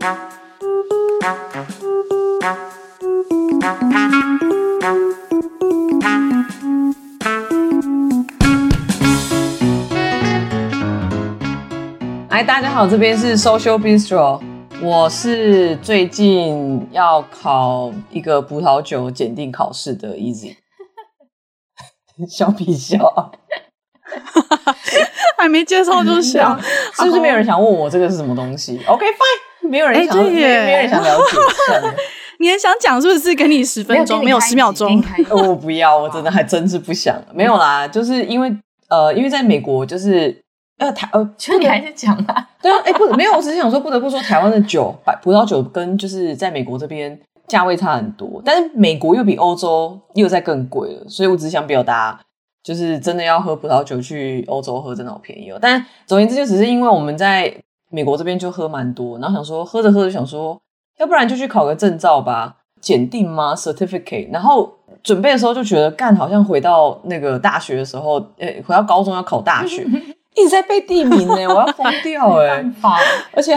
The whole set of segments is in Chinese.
来，大家好，这边是 Social Bistro，我是最近要考一个葡萄酒检定考试的 Easy，笑屁笑。还没介绍就想，是不是没有人想问我这个是什么东西？OK fine，没有人想，没没人想了解。你很想讲是不是？给你十分钟，没有十秒钟。我不要，我真的还真是不想。没有啦，就是因为呃，因为在美国，就是呃台呃，其实 你还是讲啦。对啊，哎不，没有，我只是想说，不得不说，台湾的酒，白葡萄酒跟就是在美国这边价位差很多，但是美国又比欧洲又在更贵了，所以我只是想表达。就是真的要喝葡萄酒去欧洲喝，真的好便宜哦。但总而言之，就只是因为我们在美国这边就喝蛮多，然后想说喝着喝着想说，要不然就去考个证照吧，检定吗？Certificate。然后准备的时候就觉得，干好像回到那个大学的时候，诶，回到高中要考大学，一直在背地名呢，我要疯掉 诶，而且。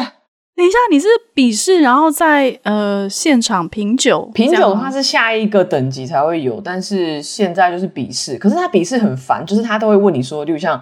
等一下，你是笔试，然后在呃现场品酒。品酒的话是下一个等级才会有，但是现在就是笔试。可是他笔试很烦，就是他都会问你说，例如像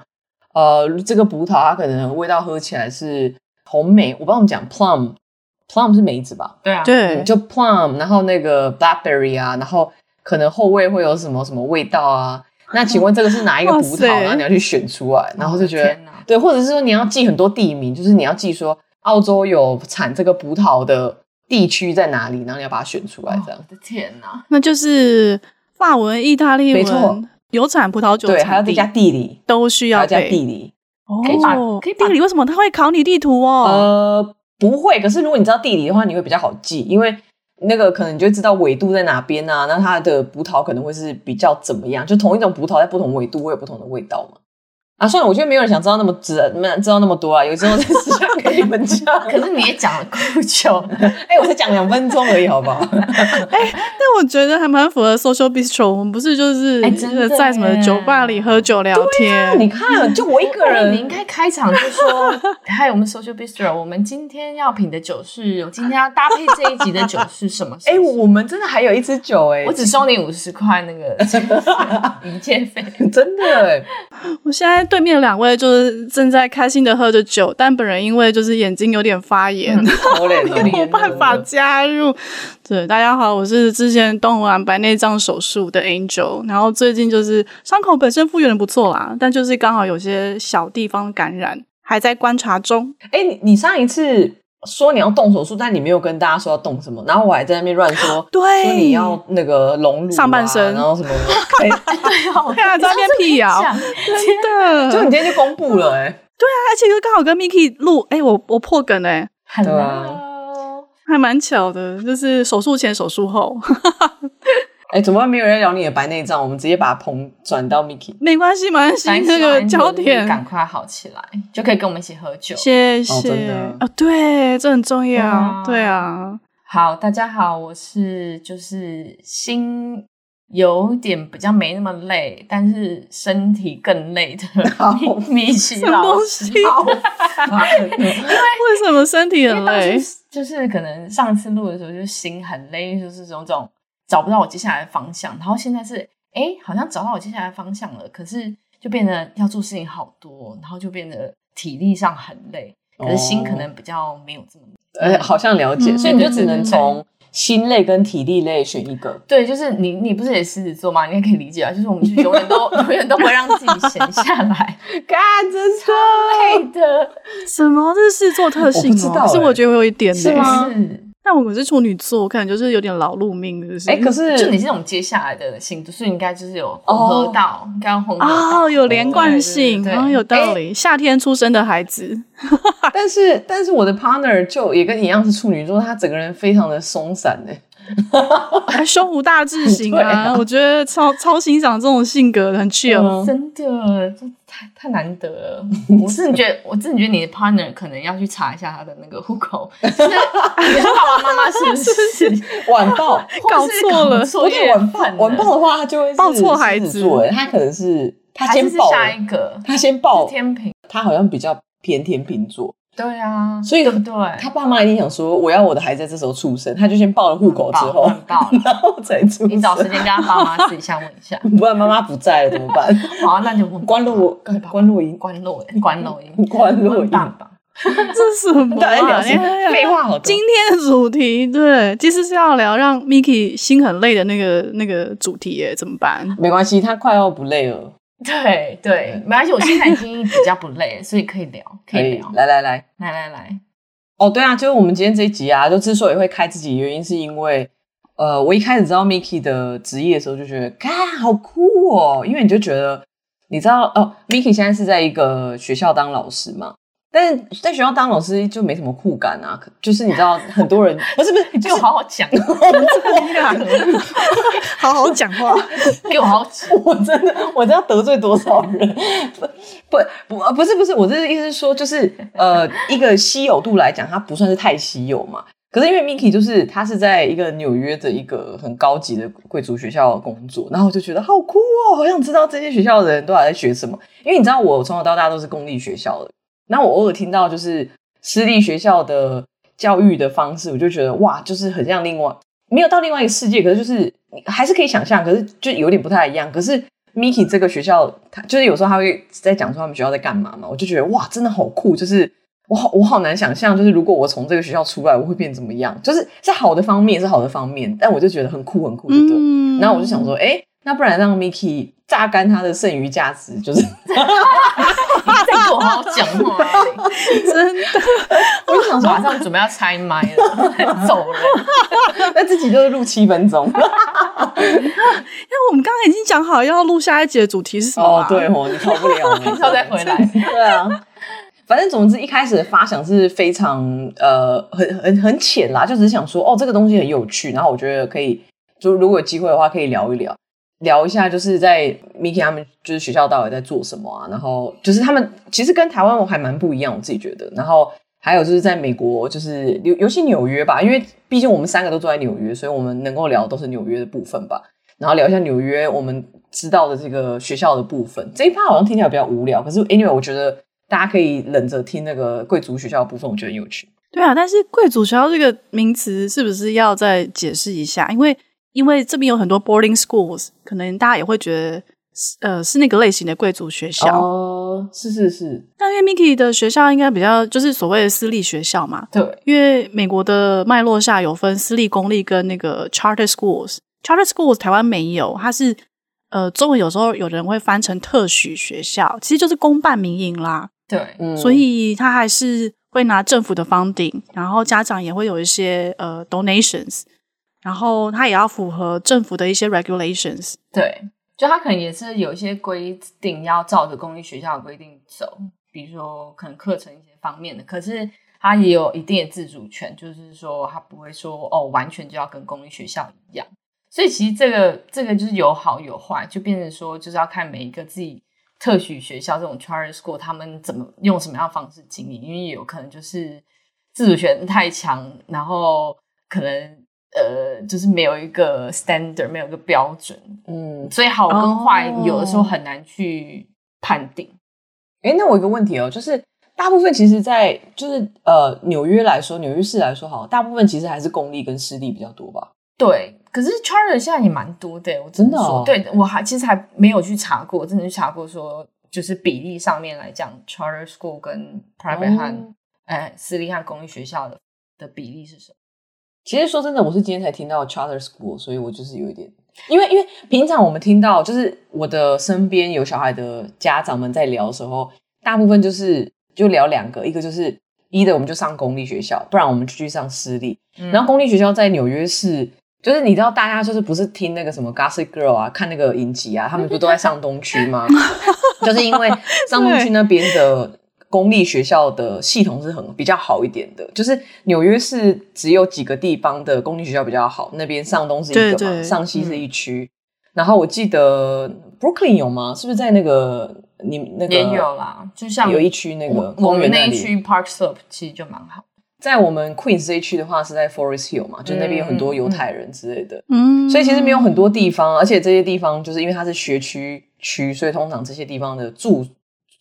呃这个葡萄，它可能味道喝起来是红莓，我帮我们讲 plum，plum 是梅子吧？对啊，对，嗯、就 plum，然后那个 blackberry 啊，然后可能后味会有什么什么味道啊？那请问这个是哪一个葡萄？然后你要去选出来，然后就觉得对，或者是说你要记很多地名，就是你要记说。澳洲有产这个葡萄的地区在哪里？然后你要把它选出来，这样。我的天哪，那就是法文、意大利文，没错，有产葡萄酒，对，还要再加地理，都需要加地理。哦，可以地理为什么他会考你地图哦？呃，不会。可是如果你知道地理的话，你会比较好记，因为那个可能你就会知道纬度在哪边啊。那它的葡萄可能会是比较怎么样？就同一种葡萄在不同纬度会有不同的味道嘛。啊，算了，我觉得没有人想知道那么知，没知道那么多啊。有时候在私下跟你们讲，可是你也讲了够久，哎、欸，我才讲两分钟而已，好不好？哎、欸，但我觉得还蛮符合 social bistro。我们不是就是真的在什么酒吧里喝酒聊天？啊、你看，就我一个人，你应该开场就说，嗨，我们 social bistro，我们今天要品的酒是，我今天要搭配这一集的酒是什么？哎、欸，我们真的还有一支酒、欸，哎，我只收你五十块那个营业费，真的、欸，我现在。对面两位就是正在开心的喝着酒，但本人因为就是眼睛有点发炎，嗯、没有办法加入。对，大家好，我是之前动完白内障手术的 Angel，然后最近就是伤口本身复原的不错啦，但就是刚好有些小地方感染，还在观察中。哎，你你上一次。说你要动手术，但你没有跟大家说要动什么，然后我还在那边乱说，对，说你要那个隆乳、啊、上半身，然后什么，对啊，在那边辟谣，真的，就你今天就公布了、欸，哎，对啊，而且又刚好跟 Miki 录，哎，我我破梗哎、欸，对啊，还蛮巧的，就是手术前手术后。哎、欸，怎么会没有人聊你的白内障？我们直接把棚转到 Miki。没关系，没关系，那个焦点赶快好起来，就可以跟我们一起喝酒。谢谢。啊，对，这很重要。啊对啊。好，大家好，我是就是心有点比较没那么累，但是身体更累的米奇老师。因为 为什么身体很累？就是可能上次录的时候就心很累，就是这种种。找不到我接下来的方向，然后现在是哎，好像找到我接下来的方向了，可是就变得要做事情好多，然后就变得体力上很累，可是心可能比较没有这么累，呃，好像了解，嗯、所以你就只能从心累跟体力累选一个。对，就是你，你不是也狮子座吗？你也可以理解啊，就是我们就永远都 永远都不会让自己闲下来，干真是累的。什么？这是狮子座特性吗？可、欸、是我觉得我有一点是吗？但我是处女座，我看就是有点劳碌命，就是。哎、欸，可是就你这种接下来的星座，所以应该就是有混合到，应该混合哦，有连贯性，然后、哦、有道理。欸、夏天出生的孩子，但是但是我的 partner 就也跟你一样是处女座，他整个人非常的松散呢。还胸无大志型啊！啊我觉得超超欣赏这种性格的，很 chill，、嗯、真的，这太太难得了。我真的觉得，我真的觉得你的 partner 可能要去查一下他的那个户口，就是你的爸爸妈妈是不是晚报搞错了？所以晚报晚报的话，他就会报错孩子。他可能是他先报下一个，他先报天平，他好像比较偏天秤座。对啊，所以对不对？他爸妈一定想说，我要我的孩子在这时候出生，他就先报了户口之后，报 然后才出生。你找时间跟他爸妈私底下问一下，不然妈妈不在了怎么办？好，那就问关录关录音，关录音，关录音，关录音，爸爸。这是什么？废话好多。今天的主题对，其实是要聊让 Miki 心很累的那个那个主题耶，怎么办？没关系，他快要不累了。对 对，没关系，我现在已经比较不累，所以可以聊，可以聊。来来来来来来，哦，对啊，就是我们今天这一集啊，就之所以会开自己，原因是因为，呃，我一开始知道 Miki 的职业的时候，就觉得，看好酷哦，因为你就觉得，你知道哦，Miki 现在是在一个学校当老师嘛。但是在学校当老师就没什么酷感啊，就是你知道很多人不是不是，你给我好好讲，好好讲话，给我好好讲，我真的 我知道得罪多少人，不不不不是不是，我这个意思是说，就是呃一个稀有度来讲，它不算是太稀有嘛。可是因为 Miki 就是他是在一个纽约的一个很高级的贵族学校工作，然后我就觉得好酷哦，好想知道这些学校的人都还在学什么，因为你知道我从小到大都是公立学校的。那我偶尔听到就是私立学校的教育的方式，我就觉得哇，就是很像另外没有到另外一个世界，可是就是还是可以想象，可是就有点不太一样。可是 Miki 这个学校，他就是有时候他会在讲说他们学校在干嘛嘛，我就觉得哇，真的好酷，就是我好我好难想象，就是如果我从这个学校出来，我会变怎么样？就是在好的方面是好的方面，但我就觉得很酷很酷的。嗯，然后我就想说，哎、欸。那不然让 Miki 榨干他的剩余价值，就是 我好好讲话，真的，我就想说马上准备要拆麦了，走了，那自己就是录七分钟，因为我们刚刚已经讲好要录下一集的主题是什么、啊？哦，对哦，你逃不了，你之后再回来。对啊，反正总之一开始的发想是非常呃很很很浅啦，就只是想说哦这个东西很有趣，然后我觉得可以，就如果有机会的话可以聊一聊。聊一下，就是在 Miki 他们就是学校到底在做什么啊？然后就是他们其实跟台湾我还蛮不一样，我自己觉得。然后还有就是在美国，就是尤尤其纽约吧，因为毕竟我们三个都住在纽约，所以我们能够聊都是纽约的部分吧。然后聊一下纽约我们知道的这个学校的部分。这一趴好像听起来比较无聊，可是 anyway，我觉得大家可以忍着听那个贵族学校的部分，我觉得很有趣。对啊，但是贵族学校这个名词是不是要再解释一下？因为因为这边有很多 boarding schools，可能大家也会觉得，呃，是那个类型的贵族学校。哦，是是是。但因为 Miki 的学校应该比较就是所谓的私立学校嘛。对。因为美国的脉络下有分私立、公立跟那个 charter schools。charter schools 台湾没有，它是呃中文有时候有人会翻成特许学校，其实就是公办民营啦。对，嗯。所以它还是会拿政府的 funding，然后家长也会有一些呃 donations。然后他也要符合政府的一些 regulations，对，就他可能也是有一些规定要照着公立学校的规定走，比如说可能课程一些方面的，可是他也有一定的自主权，就是说他不会说哦完全就要跟公立学校一样，所以其实这个这个就是有好有坏，就变成说就是要看每一个自己特许学校这种 charter school 他们怎么用什么样的方式经营，因为有可能就是自主权太强，然后可能。呃，就是没有一个 standard，没有一个标准，嗯，所以好跟坏有的时候很难去判定。哎、哦，那我有一个问题哦，就是大部分其实在，在就是呃纽约来说，纽约市来说，好，大部分其实还是公立跟私立比较多吧？对，可是 charter 现在也蛮多的，我真的对我还其实还没有去查过，真的去查过说，就是比例上面来讲，charter school 跟 private 和、哦、呃私立和公立学校的的比例是什么？其实说真的，我是今天才听到 charter school，所以我就是有一点，因为因为平常我们听到就是我的身边有小孩的家长们在聊的时候，大部分就是就聊两个，一个就是一的我们就上公立学校，不然我们就去上私立。嗯、然后公立学校在纽约市，就是你知道大家就是不是听那个什么 Gossip Girl 啊，看那个影集啊，他们不都在上东区吗？就是因为上东区那边的。公立学校的系统是很比较好一点的，就是纽约是只有几个地方的公立学校比较好，那边上东是一个嘛，对对上西是一区。嗯、然后我记得 Brooklyn 有吗？是不是在那个你那个也有啦？就像有一区那个公园那一区 Park Slope 其实就蛮好。在我们 Queens 这一区的话，是在 Forest Hill 嘛，就那边有很多犹太人之类的。嗯，所以其实没有很多地方，而且这些地方就是因为它是学区区，所以通常这些地方的住。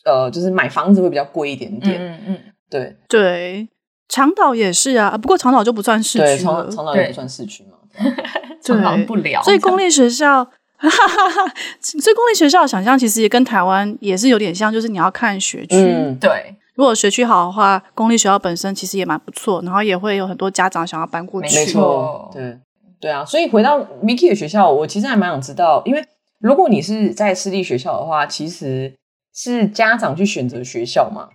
呃，就是买房子会比较贵一点点，嗯嗯，对对，长岛也是啊，不过长岛就不算市区了，对，长长岛也不算市区嘛，长岛不了。所以公立学校，哈哈哈，所以公立学校想象其实也跟台湾也是有点像，就是你要看学区，嗯，对。如果学区好的话，公立学校本身其实也蛮不错，然后也会有很多家长想要搬过去。没错，对对啊。所以回到 Miki 的学校，我其实还蛮想知道，因为如果你是在私立学校的话，其实是家长去选择学校嘛。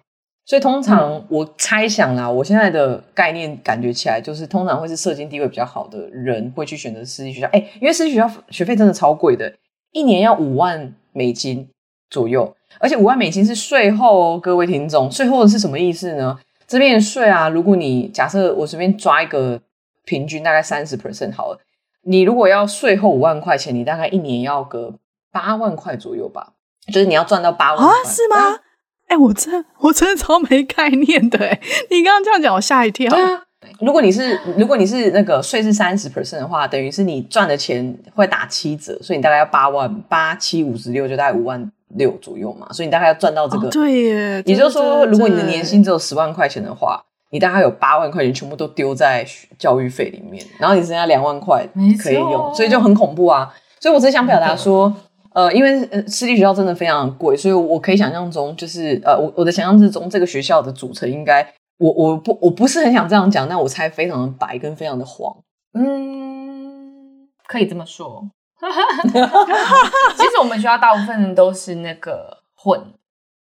所以通常我猜想啦，我现在的概念感觉起来，就是通常会是社经地位比较好的人会去选择私立学校。哎，因为私立学校学费真的超贵的，一年要五万美金左右。而且五万美金是税后哦，各位听众，税后是什么意思呢？这边的税啊，如果你假设我随便抓一个平均，大概三十 percent 好了，你如果要税后五万块钱，你大概一年要个八万块左右吧，就是你要赚到八万块。啊，是吗？哎、欸，我真我真的超没概念的哎，你刚刚这样讲，我吓一跳。对啊，如果你是如果你是那个税是三十 percent 的话，等于是你赚的钱会打七折，所以你大概要八万八七五十六，就大概五万。六左右嘛，所以你大概要赚到这个。哦、对耶，也就是说，如果你的年薪只有十万块钱的话，你大概有八万块钱全部都丢在教育费里面，然后你剩下两万块可以用，所以就很恐怖啊。所以我只是想表达说，呃，因为呃私立学校真的非常贵，所以我可以想象中，就是呃，我我的想象之中，这个学校的组成应该，我我不我不是很想这样讲，但我猜非常的白跟非常的黄。嗯，可以这么说。其实我们学校大部分人都是那个混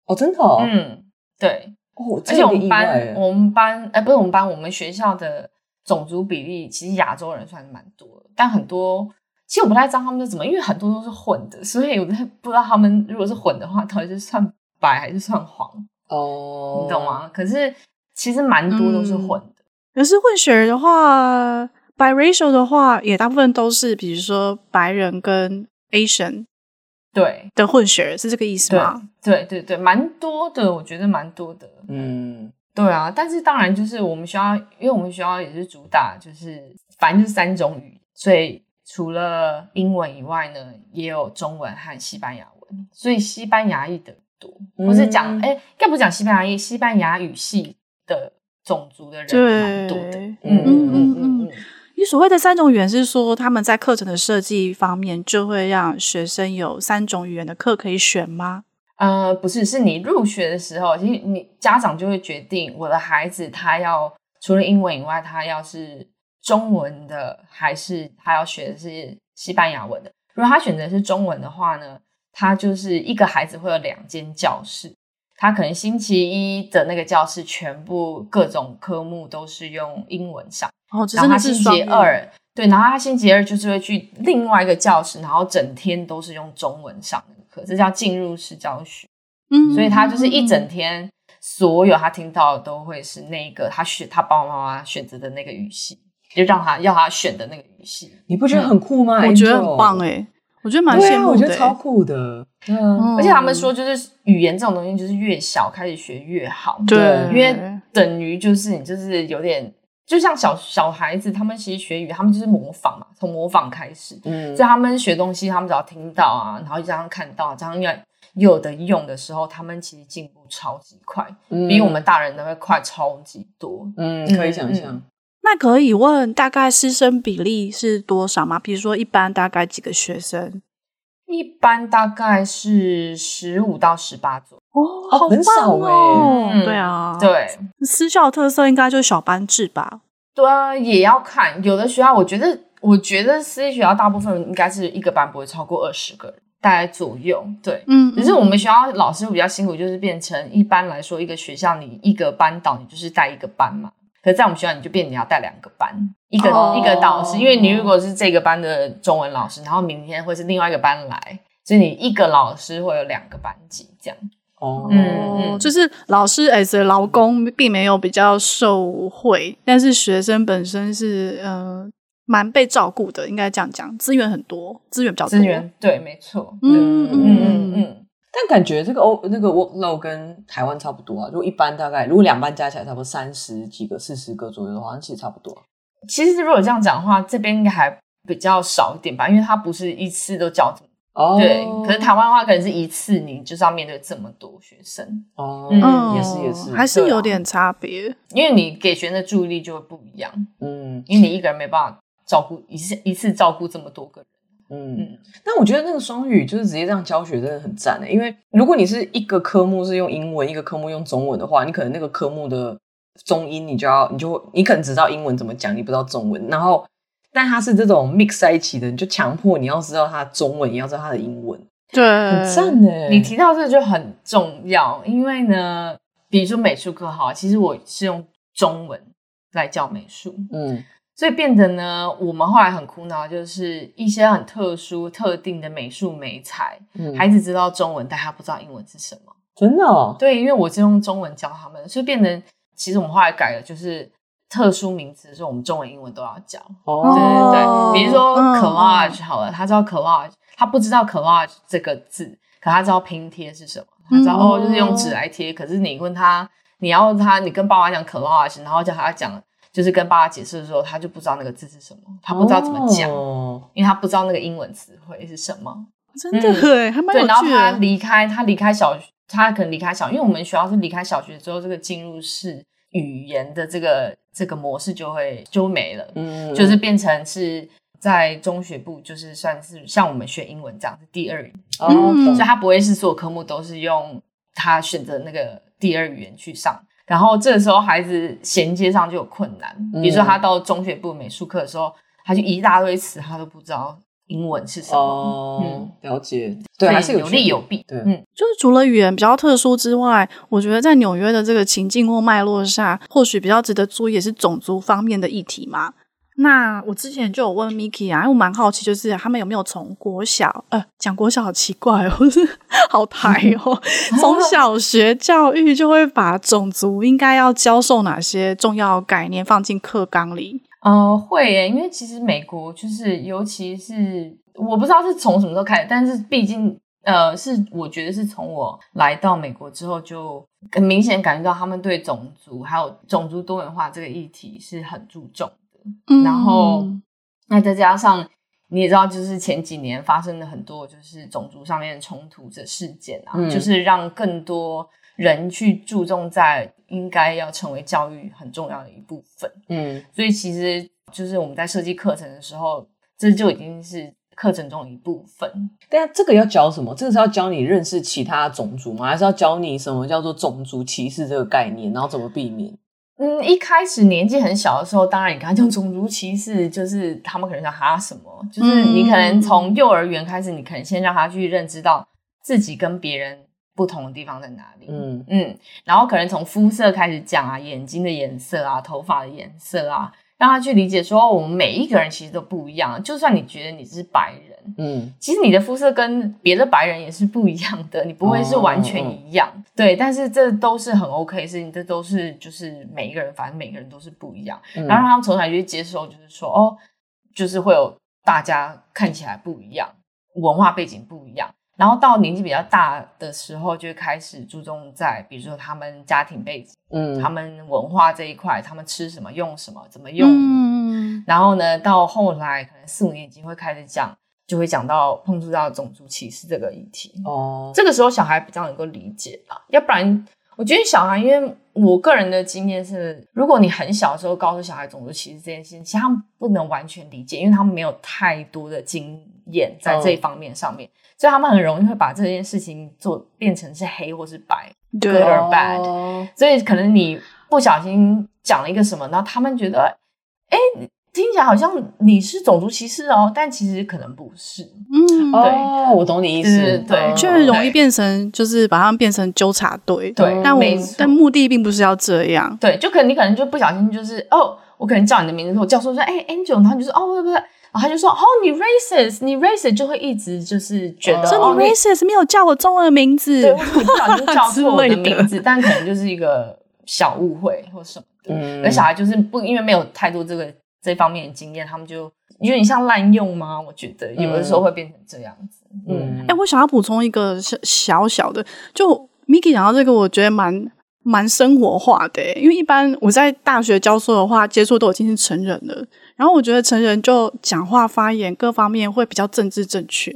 哦，真的，哦，嗯，对，哦，而且我们班，我们班，哎、欸，不是我们班，我们学校的种族比例其实亚洲人算是蛮多的，但很多其实我不太知道他们是怎么，因为很多都是混的，所以我不知道他们如果是混的话，到底是算白还是算黄哦，你懂吗？可是其实蛮多都是混的，嗯、可是混血儿的话。Biracial 的话，也大部分都是，比如说白人跟 Asian 对的混血，是这个意思吗？对对对，蛮多的，我觉得蛮多的。嗯，对啊，但是当然就是我们学校，因为我们学校也是主打就是反正就是三种语，所以除了英文以外呢，也有中文和西班牙文，所以西班牙裔的多，不是讲哎，该不讲西班牙裔，西班牙语系的种族的人蛮多的。嗯嗯嗯嗯嗯。你所谓的三种语言是说，他们在课程的设计方面就会让学生有三种语言的课可以选吗？呃，不是，是你入学的时候，其实你家长就会决定，我的孩子他要除了英文以外，他要是中文的，还是他要学的是西班牙文的。如果他选择是中文的话呢，他就是一个孩子会有两间教室，他可能星期一的那个教室全部各种科目都是用英文上。哦，然后他星期二，对，然后他星期二就是会去另外一个教室，然后整天都是用中文上的课，这叫进入式教学。嗯，所以他就是一整天，所有他听到的都会是那个他选他爸爸妈妈选择的那个语系，就让他要他选的那个语系。你不觉得很酷吗？嗯、我觉得很棒哎、欸，我觉得蛮羡慕的、欸，我觉得超酷的。嗯，而且他们说，就是语言这种东西，就是越小开始学越好。对，因为等于就是你就是有点。就像小小孩子，他们其实学语，他们就是模仿嘛，从模仿开始。嗯，所以他们学东西，他们只要听到啊，然后这样看到，这样要有的用的时候，他们其实进步超级快，嗯、比我们大人都会快超级多。嗯，可以想象、嗯。那可以问大概师生比例是多少吗？比如说一般大概几个学生？一般大概是十五到十八左右。哦，好棒哦，对啊，对，私校特色应该就是小班制吧？对啊，也要看有的学校，我觉得，我觉得私立学校大部分应该是一个班不会超过二十个人，大概左右。对，嗯，只是我们学校老师会比较辛苦，就是变成一般来说，一个学校你一个班导，你就是带一个班嘛。可是在我们学校，你就变你要带两个班，一个、哦、一个导师，因为你如果是这个班的中文老师，然后明天会是另外一个班来，所以你一个老师会有两个班级这样。哦，嗯，嗯就是老师 as 劳工并没有比较受惠，但是学生本身是嗯蛮被照顾的，应该这样讲，资源很多，资源比较多。资源对，没错。嗯嗯嗯嗯。但感觉这个欧那个 workload 跟台湾差不多啊，如果一般大概如果两班加起来差不多三十几个、四十个左右的话，其实差不多。其实如果这样讲的话，这边应该还比较少一点吧，因为它不是一次都教。哦，对。可是台湾的话，可能是一次你就是要面对这么多学生。哦，嗯，也是也是，还是有点差别，因为你给学生的注意力就会不一样。嗯，因为你一个人没办法照顾一次一次照顾这么多个人。嗯嗯。但我觉得那个双语就是直接这样教学真的很赞的，因为如果你是一个科目是用英文，一个科目用中文的话，你可能那个科目的中英你就要你就你可能只知道英文怎么讲，你不知道中文，然后。但它是这种 mix 在一起的，你就强迫你要知道它的中文，也要知道它的英文，对，很赞的。你提到这就很重要，因为呢，比如说美术课哈，其实我是用中文来教美术，嗯，所以变得呢，我们后来很苦恼，就是一些很特殊、特定的美术美材，嗯，孩子知道中文，但他不知道英文是什么，真的哦？对，因为我是用中文教他们，所以变成其实我们后来改了，就是。特殊名词的时候，我们中文、英文都要教。哦，对对对，比如说 collage 好了，他知道 collage，他不知道 collage 这个字，可他知道拼贴是什么，他知道哦，就是用纸来贴。可是你问他，你要他，你跟爸爸讲 collage，然后叫他讲，就是跟爸爸解释的时候，他就不知道那个字是什么，他不知道怎么讲，因为他不知道那个英文词汇是什么。真的对，还蛮有趣的。对，然后他离开，他离开小，他可能离开小，因为我们学校是离开小学之后，这个进入式语言的这个。这个模式就会就没了，嗯，就是变成是在中学部，就是算是像我们学英文这样是第二语言，嗯，所以他不会是所有科目都是用他选择那个第二语言去上，然后这个时候孩子衔接上就有困难，比如说他到中学部美术课的时候，他就一大堆词他都不知道。英文是什么？哦、嗯，了解。对，还是有，有利有弊。对，嗯，就是除了语言比较特殊之外，我觉得在纽约的这个情境或脉络下，或许比较值得注意也是种族方面的议题嘛。那我之前就有问 Miki 啊，因为我蛮好奇，就是他们有没有从国小，呃，讲国小好奇怪哦，是好台哦，从小学教育就会把种族应该要教授哪些重要概念放进课纲里。呃，会耶，因为其实美国就是，尤其是我不知道是从什么时候开始，但是毕竟呃，是我觉得是从我来到美国之后，就很明显感觉到他们对种族还有种族多元化这个议题是很注重的。嗯，然后那再加上你也知道，就是前几年发生了很多就是种族上面的冲突的事件啊，嗯，就是让更多人去注重在。应该要成为教育很重要的一部分，嗯，所以其实就是我们在设计课程的时候，这就已经是课程中的一部分。但这个要教什么？这个是要教你认识其他种族吗？还是要教你什么叫做种族歧视这个概念，然后怎么避免？嗯，一开始年纪很小的时候，当然你刚才讲种族歧视，就是他们可能想哈什么，就是你可能从幼儿园开始，你可能先让他去认知到自己跟别人。不同的地方在哪里？嗯嗯，然后可能从肤色开始讲啊，眼睛的颜色啊，头发的颜色啊，让他去理解说，我们每一个人其实都不一样。就算你觉得你是白人，嗯，其实你的肤色跟别的白人也是不一样的，你不会是完全一样。哦、对，但是这都是很 OK 的事情，这都是就是每一个人，反正每个人都是不一样。嗯、然后让他们从小就接受，就是说，哦，就是会有大家看起来不一样，文化背景不一样。然后到年纪比较大的时候，就开始注重在，比如说他们家庭背景，嗯，他们文化这一块，他们吃什么、用什么、怎么用。嗯，然后呢，到后来可能四五年级会开始讲，就会讲到碰触到种族歧视这个议题。哦，这个时候小孩比较能够理解吧？要不然，我觉得小孩，因为我个人的经验是，如果你很小的时候告诉小孩种族歧视这件事情，其实他们不能完全理解，因为他们没有太多的经验在这一方面上面。哦所以他们很容易会把这件事情做变成是黑或是白，good or bad。所以可能你不小心讲了一个什么，然后他们觉得，哎，听起来好像你是种族歧视哦，但其实可能不是。嗯，对，哦，我懂你意思，对，就容易变成就是把他们变成纠察队。对，但我但目的并不是要这样。对，就可能你可能就不小心就是哦，我可能叫你的名字，我教授说，哎，Angel，他就说，哦，不不不。然后他就说：“哦，你 racist，你 racist 就会一直就是觉得说你 racist 没有叫我中文的名字，对，或者你不小心叫错我的名字，但可能就是一个小误会或什么的。嗯，而小孩就是不因为没有太多这个这方面的经验，他们就有点像滥用吗？我觉得有的时候会变成这样子。嗯，哎、欸，我想要补充一个小小小的，就 Miki 讲到这个，我觉得蛮蛮生活化的，因为一般我在大学教授的话，接触都已经是成人了。然后我觉得成人就讲话发言各方面会比较政治正确，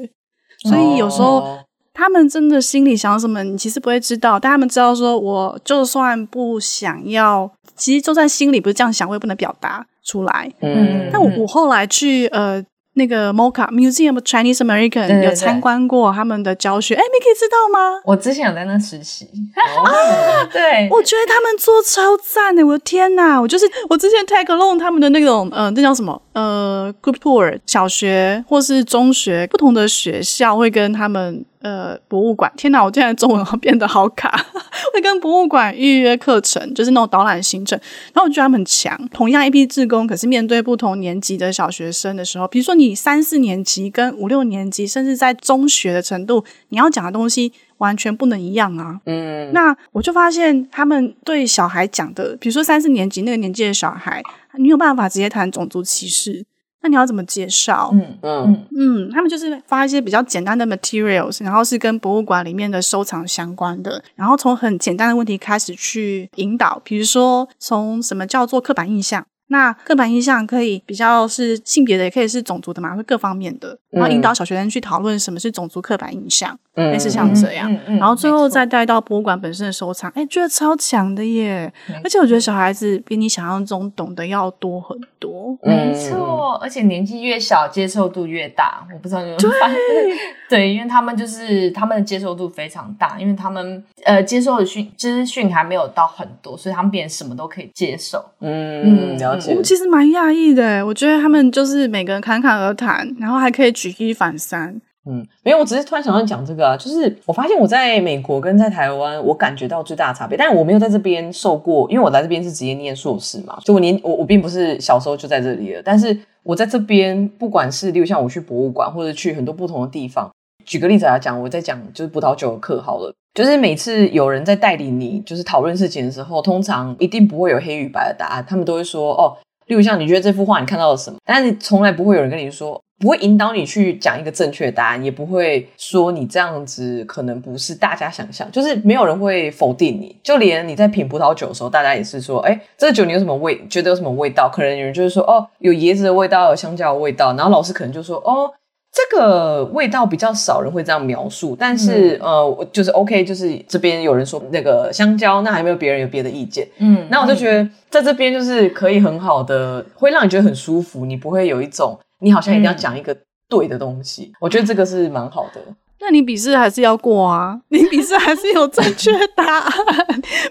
所以有时候他们真的心里想什么，你其实不会知道。但他们知道，说我就算不想要，其实就算心里不是这样想，我也不能表达出来。嗯，但我我后来去呃。那个 MOCA Museum of Chinese American 对对对有参观过他们的教学，哎，Miki 知道吗？我之前有在那实习啊，对，我觉得他们做超赞的，我的天呐，我就是我之前 tag along 他们的那种，呃，那叫什么？呃，group tour 小学或是中学不同的学校会跟他们。呃，博物馆，天哪！我现在中文变得好卡，会跟博物馆预约课程，就是那种导览行程。然后我觉得他们很强，同样一批志工，可是面对不同年级的小学生的时候，比如说你三四年级跟五六年级，甚至在中学的程度，你要讲的东西完全不能一样啊。嗯，那我就发现他们对小孩讲的，比如说三四年级那个年纪的小孩，你有办法直接谈种族歧视。那你要怎么介绍？嗯嗯。嗯，他们就是发一些比较简单的 materials，然后是跟博物馆里面的收藏相关的，然后从很简单的问题开始去引导，比如说从什么叫做刻板印象。那刻板印象可以比较是性别的，也可以是种族的嘛，会各方面的，然后引导小学生去讨论什么是种族刻板印象，嗯、类似像这样，然后最后再带到博物馆本身的收藏，哎，觉得超强的耶！而且我觉得小孩子比你想象中懂得要多很多，没错，而且年纪越小，接受度越大。我不知道你有没有发现，对，对，因为他们就是他们的接受度非常大，因为他们呃接受的讯资讯还没有到很多，所以他们变什么都可以接受。嗯，了解。我其实蛮讶异的，我觉得他们就是每个人侃侃而谈，然后还可以举一反三。嗯，没有，我只是突然想要讲这个啊，就是我发现我在美国跟在台湾，我感觉到最大的差别，但是我没有在这边受过，因为我来这边是直接念硕士嘛，就我年我我并不是小时候就在这里了，但是我在这边，不管是例如像我去博物馆或者去很多不同的地方，举个例子来讲，我在讲就是葡萄酒的课好了。就是每次有人在带领你，就是讨论事情的时候，通常一定不会有黑与白的答案。他们都会说：“哦，例如像你觉得这幅画你看到了什么？”但是从来不会有人跟你说，不会引导你去讲一个正确的答案，也不会说你这样子可能不是大家想象。就是没有人会否定你，就连你在品葡萄酒的时候，大家也是说：“哎，这个酒你有什么味？觉得有什么味道？”可能有人就是说：“哦，有椰子的味道，有香蕉的味道。”然后老师可能就说：“哦。”这个味道比较少人会这样描述，但是、嗯、呃，就是 OK，就是这边有人说那个香蕉，那还没有别人有别的意见，嗯，那我就觉得在这边就是可以很好的，会让你觉得很舒服，你不会有一种你好像一定要讲一个对的东西，嗯、我觉得这个是蛮好的。那你笔试还是要过啊？你笔试还是有正确答案，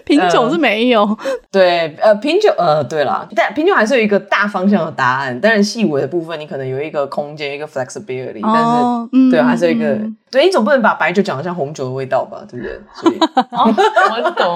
品酒是没有。呃、对，呃，品酒，呃，对啦，但品酒还是有一个大方向的答案，但是细微的部分你可能有一个空间，一个 flexibility，、哦、但是，嗯、对，还是有一个，嗯、对，你总不能把白酒讲的像红酒的味道吧？对不对？所以，哦、我懂，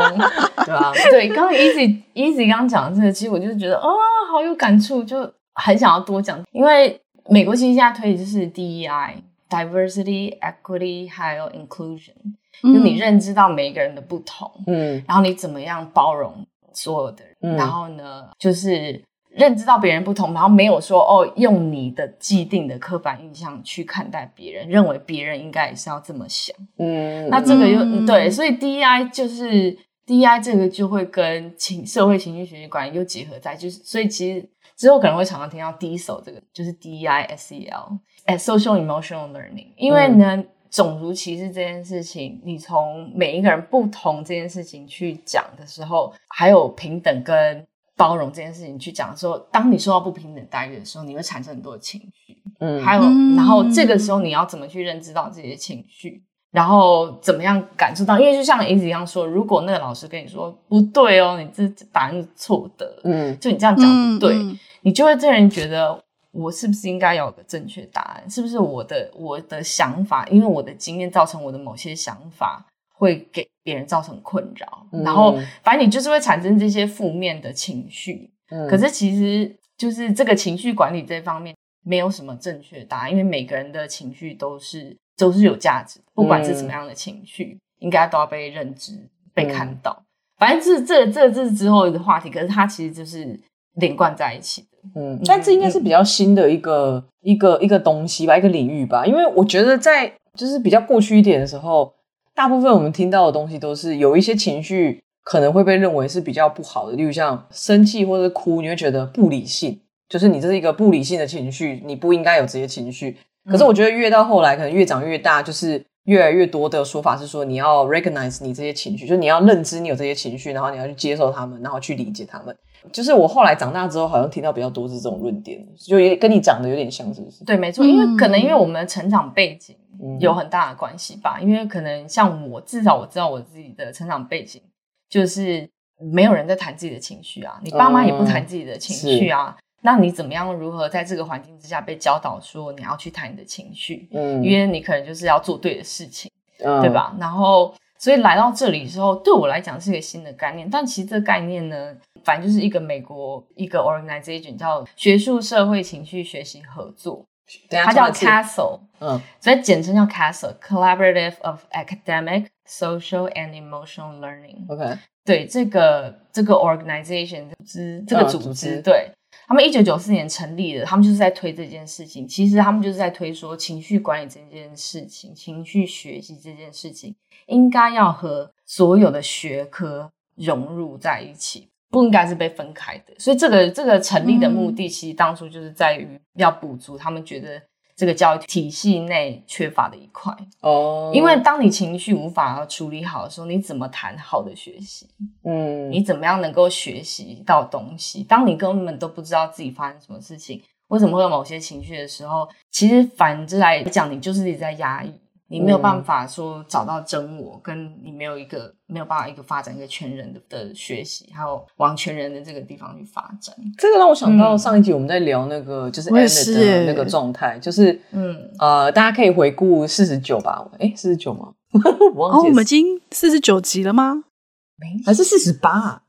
对啊，对，刚刚 Easy Easy 刚刚讲的这个，其实我就是觉得，哦，好有感触，就很想要多讲，因为美国其实现在推的就是 DEI。Diversity, equity，还有 inclusion，就你认知到每一个人的不同，嗯，然后你怎么样包容所有的人，嗯、然后呢，就是认知到别人不同，然后没有说哦，用你的既定的刻板印象去看待别人，认为别人应该也是要这么想，嗯，那这个又、嗯、对，所以 DEI 就是 DEI 这个就会跟情社会情绪学习管理又结合在，就是所以其实之后可能会常常听到 DESL 这个，就是 DEI-SEL。哎，social emotional learning，因为呢，嗯、种族歧视这件事情，你从每一个人不同这件事情去讲的时候，还有平等跟包容这件事情去讲的时候，当你受到不平等待遇的时候，你会产生很多的情绪，嗯，还有，然后这个时候你要怎么去认知到自己的情绪，然后怎么样感受到？因为就像一直一样说，如果那个老师跟你说不对哦，你这答案是错的，嗯，就你这样讲不对，嗯嗯、你就会这人觉得。我是不是应该有个正确答案？是不是我的我的想法，因为我的经验造成我的某些想法会给别人造成困扰，嗯、然后反正你就是会产生这些负面的情绪。嗯、可是其实就是这个情绪管理这方面没有什么正确答案，因为每个人的情绪都是都是有价值，不管是什么样的情绪，嗯、应该都要被认知、被看到。嗯、反正这这这这是之后的话题，可是它其实就是连贯在一起的。嗯，但这应该是比较新的一个、嗯、一个一个东西吧，一个领域吧。因为我觉得在就是比较过去一点的时候，大部分我们听到的东西都是有一些情绪可能会被认为是比较不好的，例如像生气或者哭，你会觉得不理性，就是你这是一个不理性的情绪，你不应该有这些情绪。可是我觉得越到后来，可能越长越大，就是越来越多的说法是说，你要 recognize 你这些情绪，就是你要认知你有这些情绪，然后你要去接受他们，然后去理解他们。就是我后来长大之后，好像听到比较多是这种论点，就也跟你讲的有点像，是不是？对，没错，因为可能因为我们的成长背景有很大的关系吧。嗯、因为可能像我，至少我知道我自己的成长背景，就是没有人在谈自己的情绪啊，你爸妈也不谈自己的情绪啊。嗯那你怎么样？如何在这个环境之下被教导说你要去谈你的情绪？嗯，因为你可能就是要做对的事情，嗯、对吧？然后，所以来到这里之后，对我来讲是一个新的概念。但其实这个概念呢，反正就是一个美国一个 organization 叫学术社会情绪学习合作，它叫 Castle，嗯，所以简称叫 Castle，Collaborative of Academic, Social and Emotional Learning。OK，对这个这个 organization 组织，这个组织，嗯、组织对。他们一九九四年成立的，他们就是在推这件事情。其实他们就是在推说，情绪管理这件事情，情绪学习这件事情，应该要和所有的学科融入在一起，不应该是被分开的。所以，这个这个成立的目的，其实当初就是在于要补足他们觉得。这个教育体系内缺乏的一块哦，oh. 因为当你情绪无法处理好的时候，你怎么谈好的学习？嗯，你怎么样能够学习到东西？当你根本都不知道自己发生什么事情，为什么会有某些情绪的时候，其实反之来讲，你就是一直在压抑。你没有办法说找到真我，跟你没有一个没有办法一个发展一个全人的的学习，还有往全人的这个地方去发展。这个让我想到上一集我们在聊那个、嗯、就是 Emmett 的那个状态，就是嗯呃，大家可以回顾四十九吧？哎，四十九吗？我忘记哦，我们已经四十九集了吗？没，还是四十八？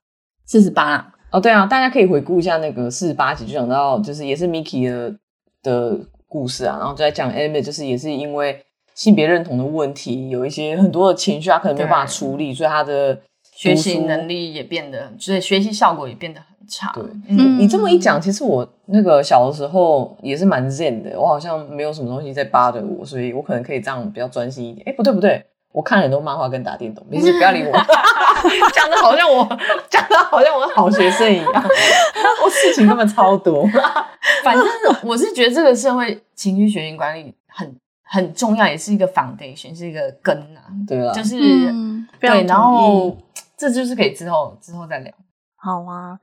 四十八？哦，对啊，大家可以回顾一下那个四十八集，就讲到就是也是 Mickey 的的故事啊，然后就在讲 Emmett 就是也是因为。性别认同的问题，有一些很多的情绪，他可能没有办法处理，所以他的学习能力也变得，所以学习效果也变得很差。对，嗯，你这么一讲，其实我那个小的时候也是蛮 zen 的，我好像没有什么东西在 bother 我，所以我可能可以这样比较专心一点。哎，不对不对，我看很多漫画跟打电动，没事不要理我，讲的好像我讲的好像我好学生一样，我事情根本超多。反正我是觉得这个社会情绪学习管理很。很重要，也是一个 foundation，是一个根啊。对啊，就是、嗯、对，然后这就是可以之后之后再聊。好啊，